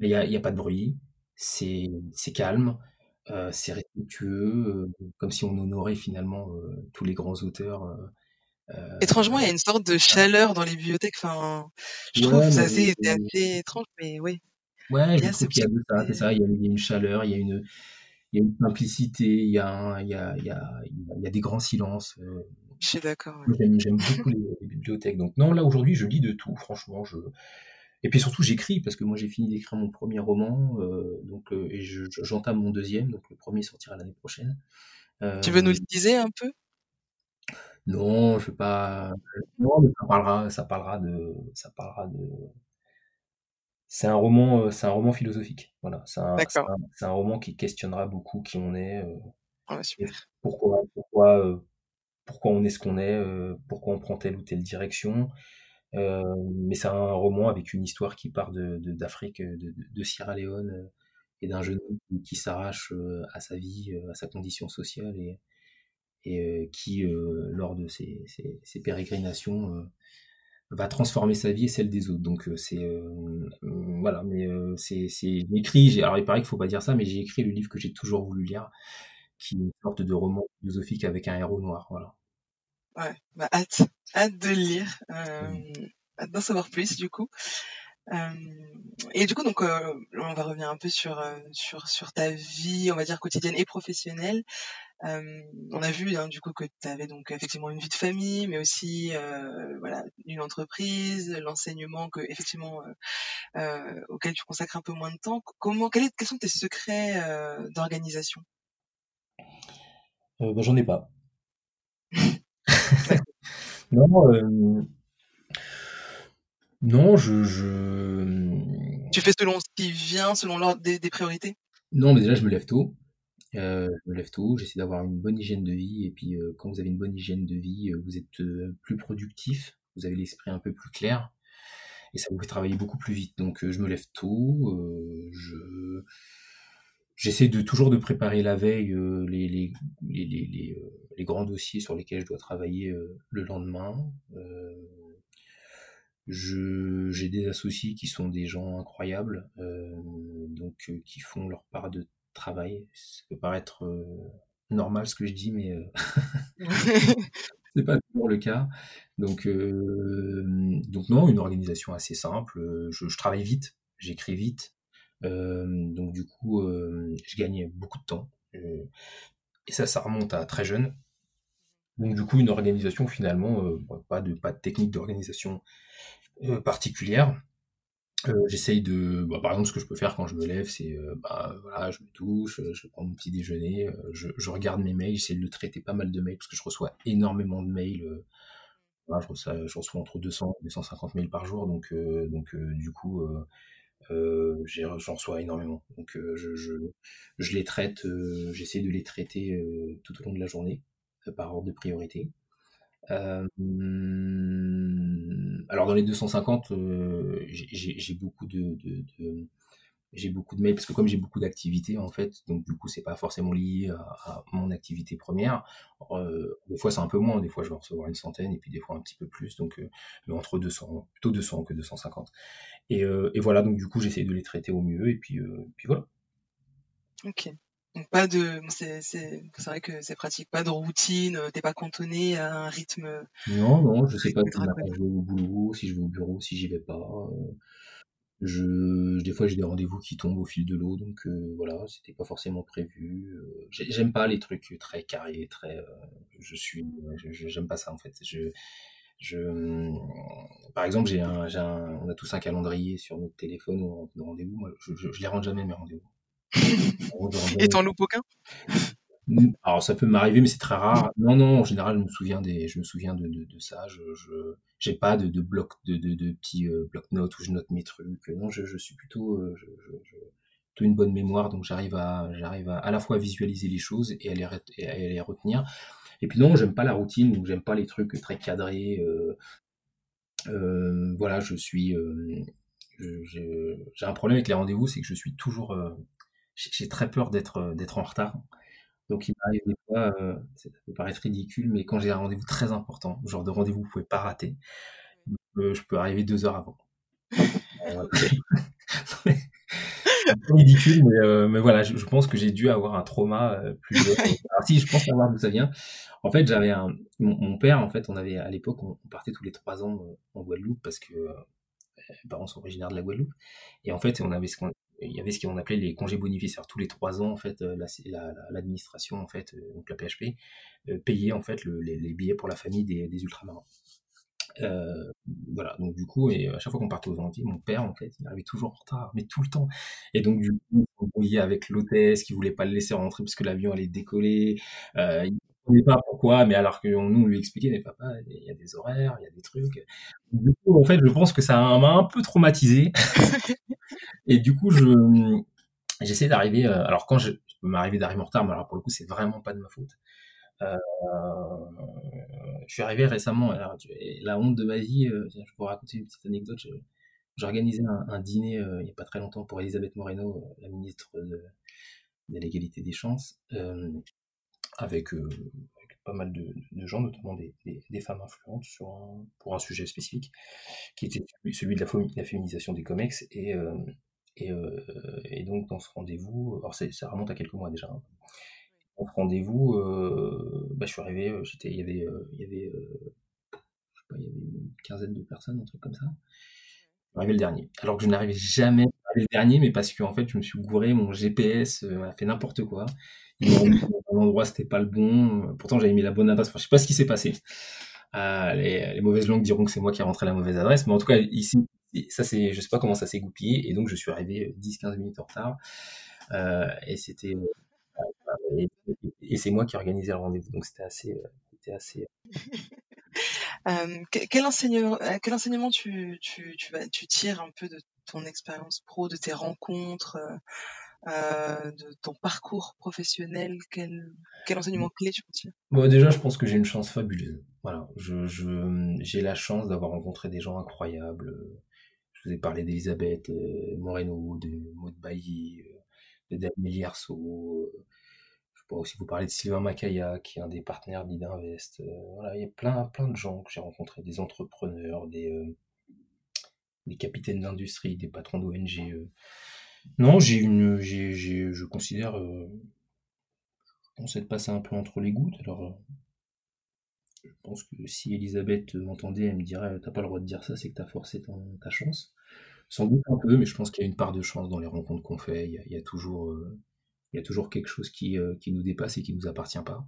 Il n'y a, y a pas de bruit, c'est calme. Euh, c'est respectueux, euh, comme si on honorait finalement euh, tous les grands auteurs. Étrangement, il y a une sorte de chaleur dans les bibliothèques. Enfin, je trouve que c'est assez, assez, étrange, mais oui. Ouais, je trouve qu'il y a de ça, c'est ça. Il y, a, une chaleur, il y a une, il y a une simplicité, il y a, il y a, il y a, il y a des grands silences. Je suis d'accord. J'aime beaucoup les, les, bibliothèques. Donc non, là aujourd'hui, je lis de tout. Franchement, je, et puis surtout, j'écris parce que moi j'ai fini d'écrire mon premier roman, euh, donc euh, et j'entame mon deuxième, donc le premier sortira l'année prochaine. Euh, tu veux nous le teaser un peu? Non, je vais pas. Non, mais ça parlera, ça parlera de, ça parlera de. C'est un roman, c'est un roman philosophique. Voilà, c'est un, un, roman qui questionnera beaucoup qui on est, ah pourquoi, pourquoi, pourquoi on est ce qu'on est, pourquoi on prend telle ou telle direction. Euh, mais c'est un roman avec une histoire qui part d'Afrique, de, de, Sierra Leone, euh, et d'un jeune homme qui s'arrache euh, à sa vie, à sa condition sociale, et, qui, lors de ses, pérégrinations, va transformer sa vie et celle des autres. Donc c'est voilà, mais c'est c'est écrit. Alors il paraît qu'il faut pas dire ça, mais j'ai écrit le livre que j'ai toujours voulu lire, qui est une sorte de roman philosophique avec un héros noir. Voilà. Ouais, bah hâte, hâte de le lire, euh, hâte d'en savoir plus du coup. Euh, et du coup, donc, euh, on va revenir un peu sur, sur, sur ta vie, on va dire quotidienne et professionnelle. on a vu hein, du coup que tu avais donc effectivement une vie de famille, mais aussi voilà une entreprise, l'enseignement que effectivement auquel tu consacres un peu moins de temps. Comment, quels sont tes secrets d'organisation? Bah, J'en ai pas. [LAUGHS] non, non, je, Tu fais selon ce qui vient, selon l'ordre des, priorités? Non, mais déjà, je me lève tôt. Euh, je me lève tôt, j'essaie d'avoir une bonne hygiène de vie. Et puis, euh, quand vous avez une bonne hygiène de vie, euh, vous êtes plus productif, vous avez l'esprit un peu plus clair. Et ça vous fait travailler beaucoup plus vite. Donc, je me lève tôt. je J'essaie de toujours de préparer la veille les, les, les, les, grands dossiers sur lesquels je dois travailler le lendemain. Je, j'ai des associés qui sont des gens incroyables, euh, donc euh, qui font leur part de travail. Ça peut paraître euh, normal ce que je dis, mais euh, [LAUGHS] c'est pas toujours le cas. Donc, donc non, une organisation assez simple. Je, je travaille vite, j'écris vite, donc du coup, je gagne beaucoup de temps. et ça, ça remonte à très jeune. Donc du coup, une organisation finalement, euh, pas de pas de technique d'organisation euh, particulière. Euh, j'essaye de, bah, par exemple, ce que je peux faire quand je me lève, c'est, bah, voilà, je me touche, je prends mon petit déjeuner, je, regarde mes mails, j'essaie de traiter pas mal de mails parce que je reçois énormément de mails. Voilà, je, reçois, entre 200 et 250 mails par jour, donc, du coup, j'en reçois énormément. Donc je, je, les traite, j'essaie de les traiter tout au long de la journée par ordre de priorité. Euh, alors dans les 250, euh, j'ai beaucoup de, mails parce que comme j'ai beaucoup d'activités en fait, donc du coup c'est pas forcément lié à, mon activité première. Euh, des fois c'est un peu moins, des fois je vais recevoir une centaine et puis des fois un petit peu plus, donc mais entre 200, plutôt 200 que 250. Et, et voilà donc du coup j'essaie de les traiter au mieux et puis puis voilà. Ok. Donc pas de, c'est c'est c'est vrai que c'est pratique, pas de routine, t'es pas cantonné à un rythme. Non non, je sais pas si je vais au boulot, si je vais au bureau, si j'y vais pas. Euh, je, des fois j'ai des rendez-vous qui tombent au fil de l'eau, donc euh, voilà, c'était pas forcément prévu. Euh, j'aime pas les trucs très carrés, très. je suis, j'aime pas ça en fait. Je, je, par exemple, j'ai un, j'ai un, on a tous un calendrier sur notre téléphone ou rendez-vous. Moi, je, je, je les rentre jamais mes rendez-vous. Et t'en loupes aucun? Alors ça peut m'arriver, mais c'est très rare. Non, non, en général, je me souviens des, je me souviens de, de, de ça. Je, je, j'ai pas de, de bloc, de, de, de petits euh, bloc-notes où je note mes trucs. Non, je, je suis plutôt, euh, plutôt une bonne mémoire, donc j'arrive à, j'arrive à, à la fois à visualiser les choses et à les, et à les retenir. Et puis non, j'aime pas la routine, donc j'aime pas les trucs très cadrés. Euh, euh, voilà, je suis, j'ai un problème avec les rendez-vous, c'est que je suis toujours j'ai très peur d'être euh, d'être en retard. Donc il m'arrive des fois, euh, ça peut paraître ridicule, mais quand j'ai un rendez-vous très important, genre de rendez-vous que vous pouvez pas rater, je peux arriver deux heures avant. [LAUGHS] [LAUGHS] c'est un peu ridicule, mais, euh, mais voilà, je, je, pense que j'ai dû avoir un trauma euh, plus. [LAUGHS] Alors si, je pense savoir d'où ça vient. En fait, j'avais un mon, mon, père, en fait, on avait à l'époque, on, on, partait tous les trois ans en Guadeloupe parce que mes parents sont originaires de la Guadeloupe, et en fait, on avait ce qu'on il y avait ce qu'on appelait les congés bonifices. tous les trois ans, fait, euh, l'administration, en fait, euh, donc la PHP, euh, payait en fait le, les, billets pour la famille des, ultramarins. Euh, voilà, donc du coup, et à chaque fois qu'on partait aux Antilles, mon père, en fait, il arrivait toujours en retard, mais tout le temps. Et donc, du coup, on brouillait avec l'hôtesse qui voulait pas le laisser rentrer parce que l'avion allait décoller. Euh, il ne savait pas pourquoi, mais alors que nous, on lui expliquait, mais papa, il y a des horaires, il y a des trucs. Du coup, en fait, je pense que ça m'a un peu traumatisé. [LAUGHS] Et du coup, je j'essaie d'arriver. Euh, alors quand je, je peux m'arriver d'arriver en retard, mais alors pour le coup, c'est vraiment pas de ma faute. Euh, je suis arrivé récemment. Alors, la honte de ma vie, euh, je vais vous raconter une petite anecdote. J'ai organisé un, un dîner euh, il n'y a pas très longtemps pour Elisabeth Moreno, euh, la ministre de, de l'égalité des chances, euh, avec, avec, pas mal de, gens, notamment des, femmes influentes, pour un sujet spécifique, qui était celui de la, féminisation des comex. Et, et, euh, et, donc dans ce rendez-vous, ça remonte à quelques mois déjà. Hein. Dans ce rendez-vous, euh, bah, je suis arrivé, euh, il y avait, euh, euh, une quinzaine de personnes, un truc comme ça. Arrivé le dernier. Alors que je n'arrivais jamais le dernier, mais parce que en fait, je me suis gouré, mon GPS a fait n'importe quoi. L'endroit c'était pas le bon. Pourtant j'avais mis la bonne adresse. Je sais pas ce qui s'est passé. Euh, les, mauvaises langues diront que c'est moi qui ai rentré la mauvaise adresse, mais en tout cas ici, ça c'est, je sais pas comment ça s'est goupillé, et donc je suis arrivé 10-15 minutes en retard. Euh, et c'était et, c'est moi qui organisais le rendez-vous, donc c'était assez, c'était assez. [LAUGHS] quel enseignement, quel enseignement tu, tu, tu, tu tires un peu de ton expérience pro, de tes rencontres? Euh, de ton parcours professionnel Quel, quel enseignement clé tu tirer bon, Déjà, je pense que j'ai une chance fabuleuse. Voilà, je, j'ai la chance d'avoir rencontré des gens incroyables. Je vous ai parlé d'Elisabeth euh, Moreno, de Maud Bailly, euh, de Daniel Yerso. Je pourrais aussi vous parler de Sylvain Macaya, qui est un des partenaires d'Idinvest. voilà, il y a plein, plein de gens que j'ai rencontrés, des entrepreneurs, des, des capitaines d'industrie, des patrons d'ONG. Non, j'ai une, j'ai, j'ai, je considère, euh, on s'est passé un peu entre les gouttes. Alors, euh, je pense que si Elisabeth m'entendait, elle me dirait, t'as pas le droit de dire ça, c'est que t'as forcé ta chance. Sans doute un peu, mais je pense qu'il y a une part de chance dans les rencontres qu'on fait. Il y a, toujours, euh, il y a toujours quelque chose qui, nous dépasse et qui nous appartient pas.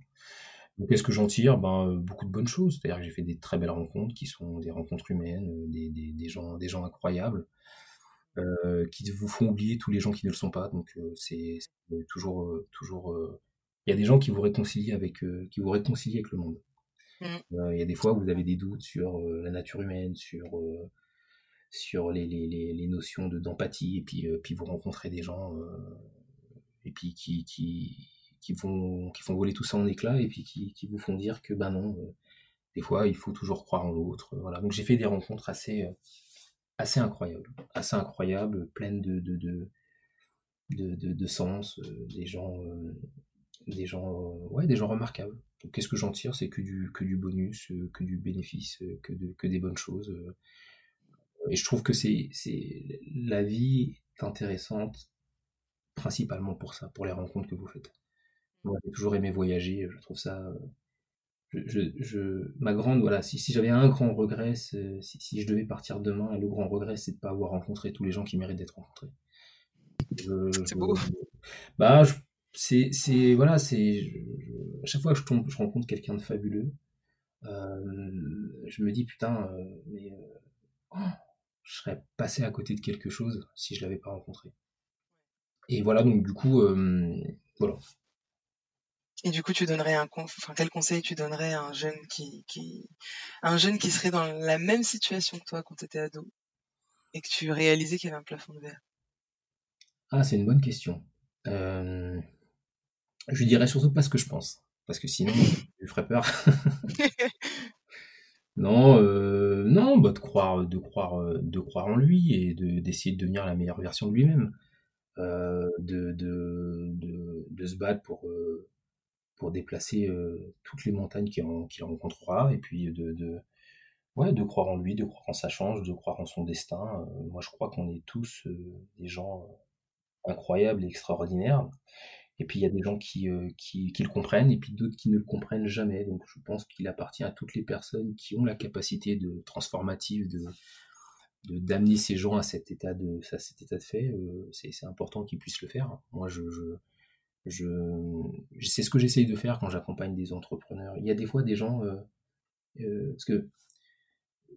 Donc, qu'est-ce que j'en tire? Ben, beaucoup de bonnes choses. C'est-à-dire que j'ai fait des très belles rencontres qui sont des rencontres humaines, des gens incroyables. Euh, qui vous font oublier tous les gens qui ne le sont pas. Donc euh, c'est toujours, euh, toujours. Il y a des gens qui vous réconcilient avec, qui vous réconcilient avec le monde. Mmh. Il y a des fois où vous avez des doutes sur la nature humaine, sur sur les, les, les, notions d'empathie, et puis, puis vous rencontrez des gens et puis qui, qui, qui, font, qui font voler tout ça en éclats, et puis qui, qui vous font dire que ben non, des fois il faut toujours croire en l'autre. Voilà. Donc j'ai fait des rencontres assez, assez incroyable, assez incroyable, pleine de, de, de, de, sens, euh, des gens, euh, des gens, euh, ouais, des gens remarquables. Qu'est-ce que j'en tire? C'est que du, que du bonus, que du bénéfice, que, de, que des bonnes choses. Et je trouve que c'est, c'est la vie est intéressante principalement pour ça, pour les rencontres que vous faites. Moi, j'ai toujours aimé voyager, je trouve ça je, ma grande, voilà, si, si j'avais un grand regret, si, si, je devais partir demain, le grand regret, c'est de ne pas avoir rencontré tous les gens qui méritent d'être rencontrés. C'est beau. Bah, c'est, c'est, voilà, c'est, à chaque fois que je tombe, je rencontre quelqu'un de fabuleux, euh, je me dis, putain, euh, mais euh, oh, je serais passé à côté de quelque chose si je l'avais pas rencontré. Et voilà, donc du coup, voilà, et du coup, tu donnerais un, enfin, quel conseil tu donnerais à un jeune qui, qui, un jeune qui serait dans la même situation que toi quand tu étais ado et que tu réalisais qu'il y avait un plafond de verre? Ah, c'est une bonne question. Euh, je dirais surtout pas ce que je pense, parce que sinon, je ferais peur. [LAUGHS] non, euh, non, bah, de croire, de croire, de croire en lui et de d'essayer de devenir la meilleure version de lui-même, euh, de, de, de, de, se battre pour pour déplacer euh, toutes les montagnes qu'il rencontrera, et puis de, ouais, de croire en lui, de croire en sa chance, de croire en son destin. Euh, moi, je crois qu'on est tous euh, des gens incroyables et extraordinaires. Et puis il y a des gens qui, qui, le comprennent et puis d'autres qui ne le comprennent jamais. Donc je pense qu'il appartient à toutes les personnes qui ont la capacité de transformative de d'amener ces gens à cet état de à cet état de fait. c'est important qu'ils puissent le faire. Moi je je, c'est ce que j'essaye de faire quand j'accompagne des entrepreneurs. Il y a des fois des gens, euh, euh, parce que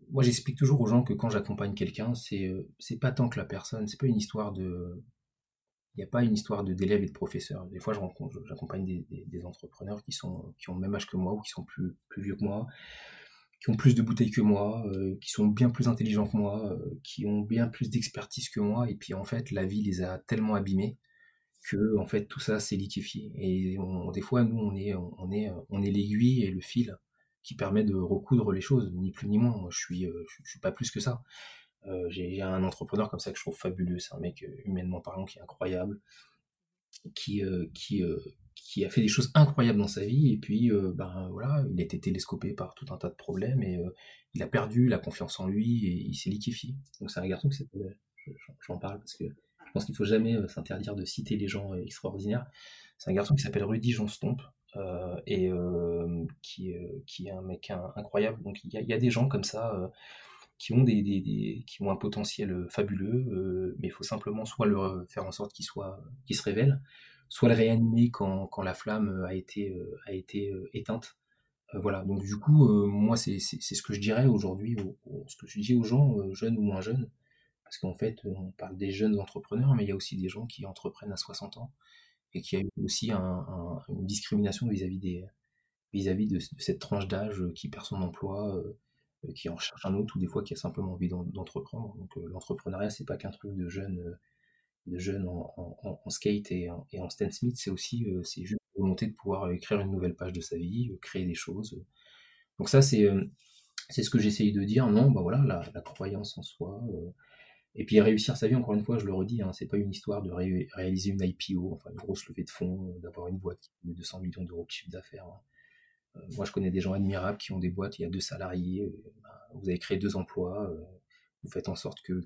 moi j'explique toujours aux gens que quand j'accompagne quelqu'un, c'est euh, c'est pas tant que la personne, c'est pas une histoire de, il n'y a pas une histoire de d'élèves et de professeurs. Des fois, j'accompagne des, des, entrepreneurs qui sont qui ont le même âge que moi ou qui sont plus plus vieux que moi, qui ont plus de bouteilles que moi, qui sont bien plus intelligents que moi, qui ont bien plus d'expertise que moi, et puis en fait, la vie les a tellement abîmés que en fait tout ça s'est liquéfié. Et des fois, nous, on est, on est, on est l'aiguille et le fil qui permet de recoudre les choses, ni plus ni moins. Moi, je suis, euh, je, suis pas plus que ça. Euh, j'ai un entrepreneur comme ça que je trouve fabuleux. C'est un mec euh, humainement parlant qui est incroyable, qui, qui, qui a fait des choses incroyables dans sa vie. Et puis, ben voilà, il a été télescopé par tout un tas de problèmes et il a perdu la confiance en lui et il s'est liquéfié. Donc c'est un garçon que j'en parle parce que je pense qu'il faut jamais euh, s'interdire de citer les gens euh, extraordinaires. C'est un garçon qui s'appelle Rudy Johnstomp euh, et qui, est un mec incroyable. Donc il y, a, des gens comme ça qui ont un potentiel fabuleux, mais il faut simplement soit leur faire en sorte qu'ils soient, qu'ils se révèlent, soit le réanimer quand, la flamme a été, a été éteinte. voilà, donc du coup, moi, c'est ce que je dirais aujourd'hui, ce que je dis aux gens, jeunes ou moins jeunes, parce qu'en fait, on parle des jeunes entrepreneurs, mais il y a aussi des gens qui entreprennent à 60 ans et qui a eu aussi une discrimination vis-à-vis de, cette tranche d'âge qui perd son emploi, qui en cherche un autre ou des fois qui a simplement envie d'entreprendre. Donc l'entrepreneuriat, c'est pas qu'un truc de jeunes de en, skate et en, et en Stan Smith, c'est aussi juste la volonté de pouvoir écrire une nouvelle page de sa vie, créer des choses. Donc ça, c'est ce que j'essaye de dire. Non, bah voilà, la croyance en soi, et puis réussir sa vie, encore une fois, je le redis, hein, c'est pas une histoire de réaliser une IPO, enfin une grosse levée de fonds, euh, d'avoir une boîte qui met 200 millions d'euros de chiffre d'affaires. Hein. Euh, moi, je connais des gens admirables qui ont des boîtes, il y a deux salariés, euh, ben, vous avez créé deux emplois, vous faites en sorte que,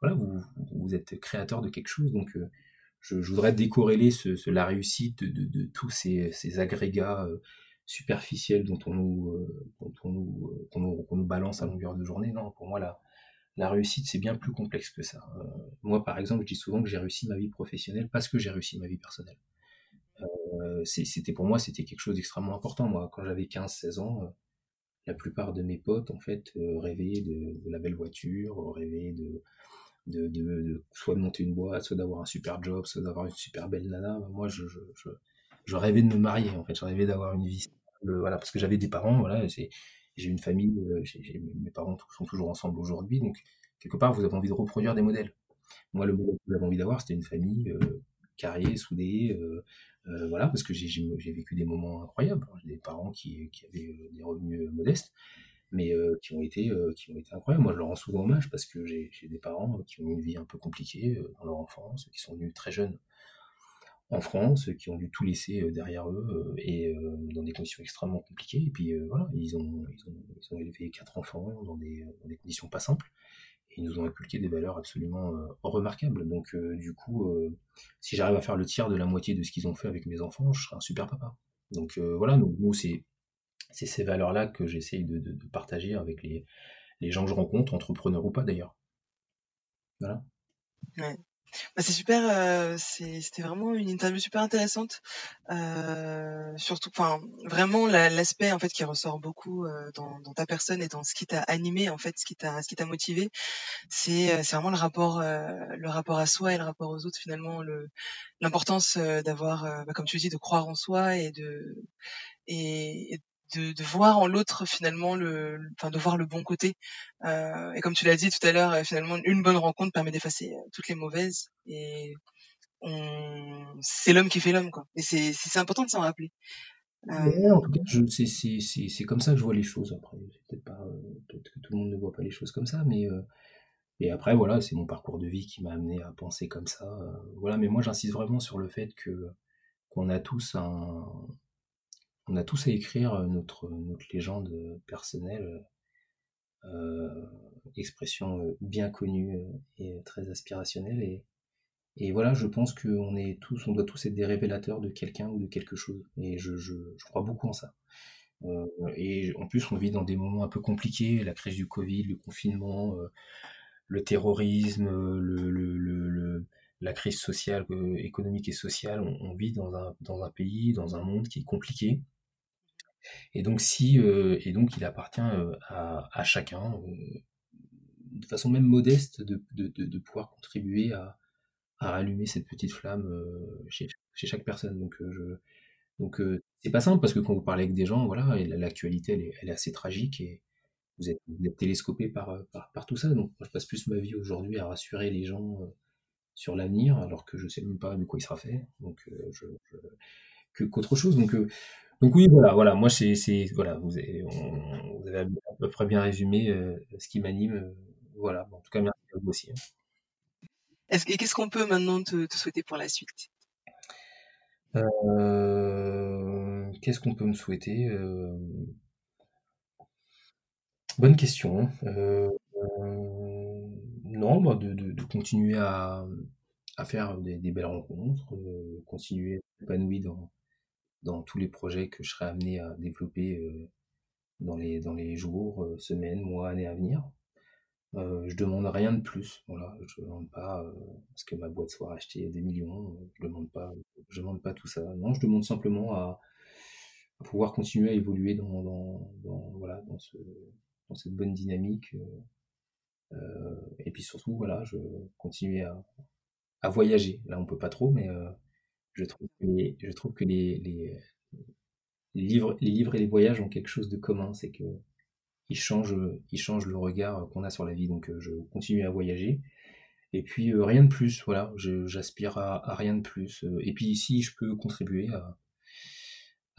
voilà, vous, êtes créateur de quelque chose. Donc, je, voudrais décorréler la réussite de, tous ces, agrégats superficiels dont on nous, dont on nous, nous, nous, balance à longueur de journée. Non, pour moi, là la réussite, c'est bien plus complexe que ça. Euh, moi, par exemple, je dis souvent que j'ai réussi ma vie professionnelle parce que j'ai réussi ma vie personnelle. Euh, c'était pour moi, c'était quelque chose d'extrêmement important. Moi, quand j'avais 15-16 ans, euh, la plupart de mes potes, en fait, rêvaient de, la belle voiture, rêvaient de, de, soit de monter une boîte, soit d'avoir un super job, soit d'avoir une super belle nana. Moi, je, je, rêvais de me marier, en fait. Je rêvais d'avoir une vie voilà, parce que j'avais des parents, voilà, j'ai une famille, euh, mes parents sont toujours ensemble aujourd'hui, donc quelque part, vous avez envie de reproduire des modèles. Moi, le modèle que j'avais envie d'avoir, c'était une famille euh, carrée, soudée, euh, voilà, parce que j'ai vécu des moments incroyables. J'ai des parents qui, avaient des revenus modestes, mais qui ont été qui ont été incroyables. Moi, je leur rends souvent hommage parce que j'ai des parents qui ont eu une vie un peu compliquée dans leur enfance, qui sont venus très jeunes en France, qui ont dû tout laisser euh, derrière eux euh, et euh, dans des conditions extrêmement compliquées. Et puis voilà, ils ont, élevé quatre enfants dans des, conditions pas simples ils nous ont inculqué des valeurs absolument remarquables. Donc du coup, si j'arrive à faire le tiers de la moitié de ce qu'ils ont fait avec mes enfants, je serai un super papa. Donc voilà, donc, nous c'est ces valeurs-là que j'essaye de, partager avec les, gens que je rencontre, entrepreneurs ou pas d'ailleurs. Voilà. Bah, c'est super, euh, c'était vraiment une interview super intéressante. Euh, surtout, enfin, vraiment l'aspect en fait qui ressort beaucoup euh, dans, dans ta personne et dans ce qui t'a animé en fait, ce qui t'a, ce qui t'a motivé, c'est c'est vraiment le rapport, le rapport à soi et le rapport aux autres finalement, le l'importance d'avoir, bah, comme tu dis, de croire en soi et de et, de, voir en l'autre finalement le, enfin de voir le bon côté. Euh, et comme tu l'as dit tout à l'heure, euh, finalement une bonne rencontre permet d'effacer euh, toutes les mauvaises. Et c'est l'homme qui fait l'homme quoi. Et c'est c'est important de s'en rappeler. En tout cas, c'est c'est c'est comme ça que je vois les choses. Après, peut-être pas peut-être que tout le monde ne voit pas les choses comme ça, mais et après voilà, c'est mon parcours de vie qui m'a amené à penser comme ça. voilà, mais moi j'insiste vraiment sur le fait que qu'on a tous un on a tous à écrire euh, notre, notre légende personnelle, euh, expression euh, bien connue et très aspirationnelle. Et, voilà, je pense qu'on est tous, on doit tous être des révélateurs de quelqu'un ou de quelque chose. Et je, crois beaucoup en ça. et en plus, on vit dans des moments un peu compliqués, la crise du Covid, le confinement, le terrorisme, la crise sociale, économique et sociale. On, vit dans un pays, dans un monde qui est compliqué. Et donc, si, euh, et donc il appartient euh, à, chacun, euh, de façon même modeste, de, de, de, pouvoir contribuer à, à rallumer cette petite flamme chez, chaque personne. Donc, je, donc c'est pas simple parce que quand vous parlez avec des gens, voilà, l'actualité elle est, assez tragique et vous êtes, vous télescopé par, par, tout ça. Donc, moi, je passe plus ma vie aujourd'hui à rassurer les gens sur l'avenir, alors que je sais même pas de quoi il sera fait. Donc, je qu'autre chose. Donc, donc oui, voilà, voilà. Moi, c'est, voilà, vous avez, vous avez, à peu près bien résumé euh, ce qui m'anime. Euh, voilà. en tout cas, merci à vous aussi. Hein. Est-ce, qu'est-ce qu'on peut maintenant te, souhaiter pour la suite? Euh, Qu'est-ce qu'on peut me souhaiter Bonne question. non, bah, de, de, continuer à, à faire des, des belles rencontres, continuer à s'épanouir dans dans tous les projets que je serai amené à développer dans, les, dans les jours, semaines, mois, années à venir. Euh, je demande rien de plus. Voilà, je demande pas euh, ce que ma boîte soit rachetée des millions. Je demande pas, je demande pas tout ça. Non, je demande simplement à, pouvoir continuer à évoluer dans, dans, voilà, dans, ce, dans cette bonne dynamique. Euh, et puis surtout, voilà, je continue à, à voyager. Là, on peut pas trop, mais je trouve que les, je trouve que les, livres, les livres et les voyages ont quelque chose de commun, c'est que ils changent, le regard qu'on a sur la vie. Donc, je continue à voyager. Et puis, rien de plus, voilà, j'aspire à, rien de plus. Et puis, si je peux contribuer à,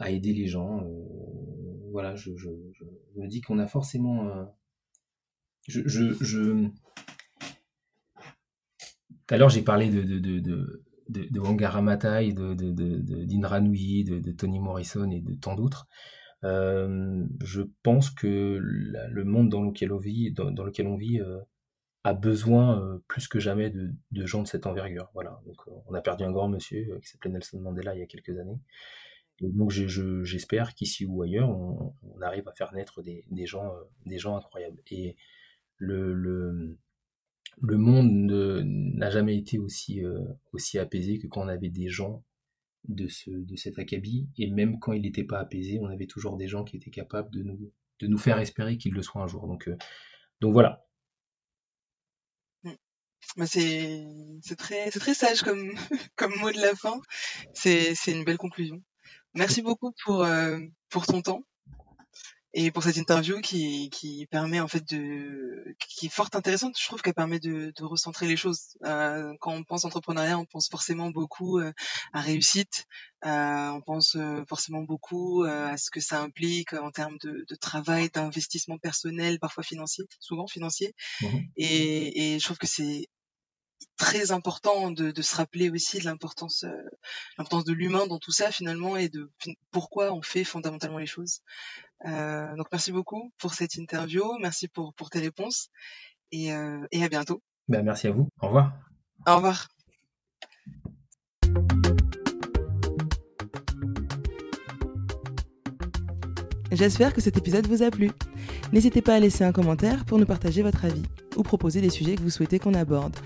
à aider les gens, voilà, je, me dis qu'on a forcément. je, je. Tout à l'heure, j'ai parlé de, de Wangara Maathai, de, de, de, d'Indra Nooyi, de, de, Toni Morrison et de tant d'autres. Euh, je pense que le monde dans lequel on vit, dans, lequel on vit euh, a besoin euh, plus que jamais de, de, gens de cette envergure. Voilà. Donc, on a perdu un grand monsieur qui s'appelait Nelson Mandela il y a quelques années. Et donc j'espère qu'ici ou ailleurs, on, on, arrive à faire naître des, des gens, des gens incroyables. Et le, le, le monde n'a jamais été aussi, euh, aussi apaisé que quand on avait des gens de, ce, de cet acabit. Et même quand il n'était pas apaisé, on avait toujours des gens qui étaient capables de nous, de nous faire espérer qu'il le soit un jour. Donc, euh, donc voilà. C'est très, très sage comme, [LAUGHS] comme mot de la fin. C'est une belle conclusion. Merci beaucoup pour, euh, pour ton temps et pour cette interview qui, qui permet en fait de qui est fort intéressante je trouve qu'elle permet de, de recentrer les choses. Euh, quand on pense entrepreneuriat on pense forcément beaucoup euh, à réussite. Euh, on pense euh, forcément beaucoup euh, à ce que ça implique en termes de, de travail d'investissement personnel parfois financier souvent financier. Mmh et, et je trouve que c'est très important de, de, se rappeler aussi de l'importance l'importance de l'humain dans tout ça finalement et de pourquoi on fait fondamentalement les choses euh, donc merci beaucoup pour cette interview, merci pour, pour tes réponses et, euh, et à bientôt. Ben, merci à vous, au revoir. Au revoir. J'espère que cet épisode vous a plu. N'hésitez pas à laisser un commentaire pour nous partager votre avis ou proposer des sujets que vous souhaitez qu'on aborde.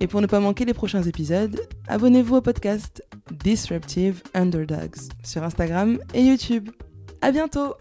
Et pour ne pas manquer les prochains épisodes, abonnez-vous au podcast Disruptive Underdogs sur Instagram et YouTube. À bientôt!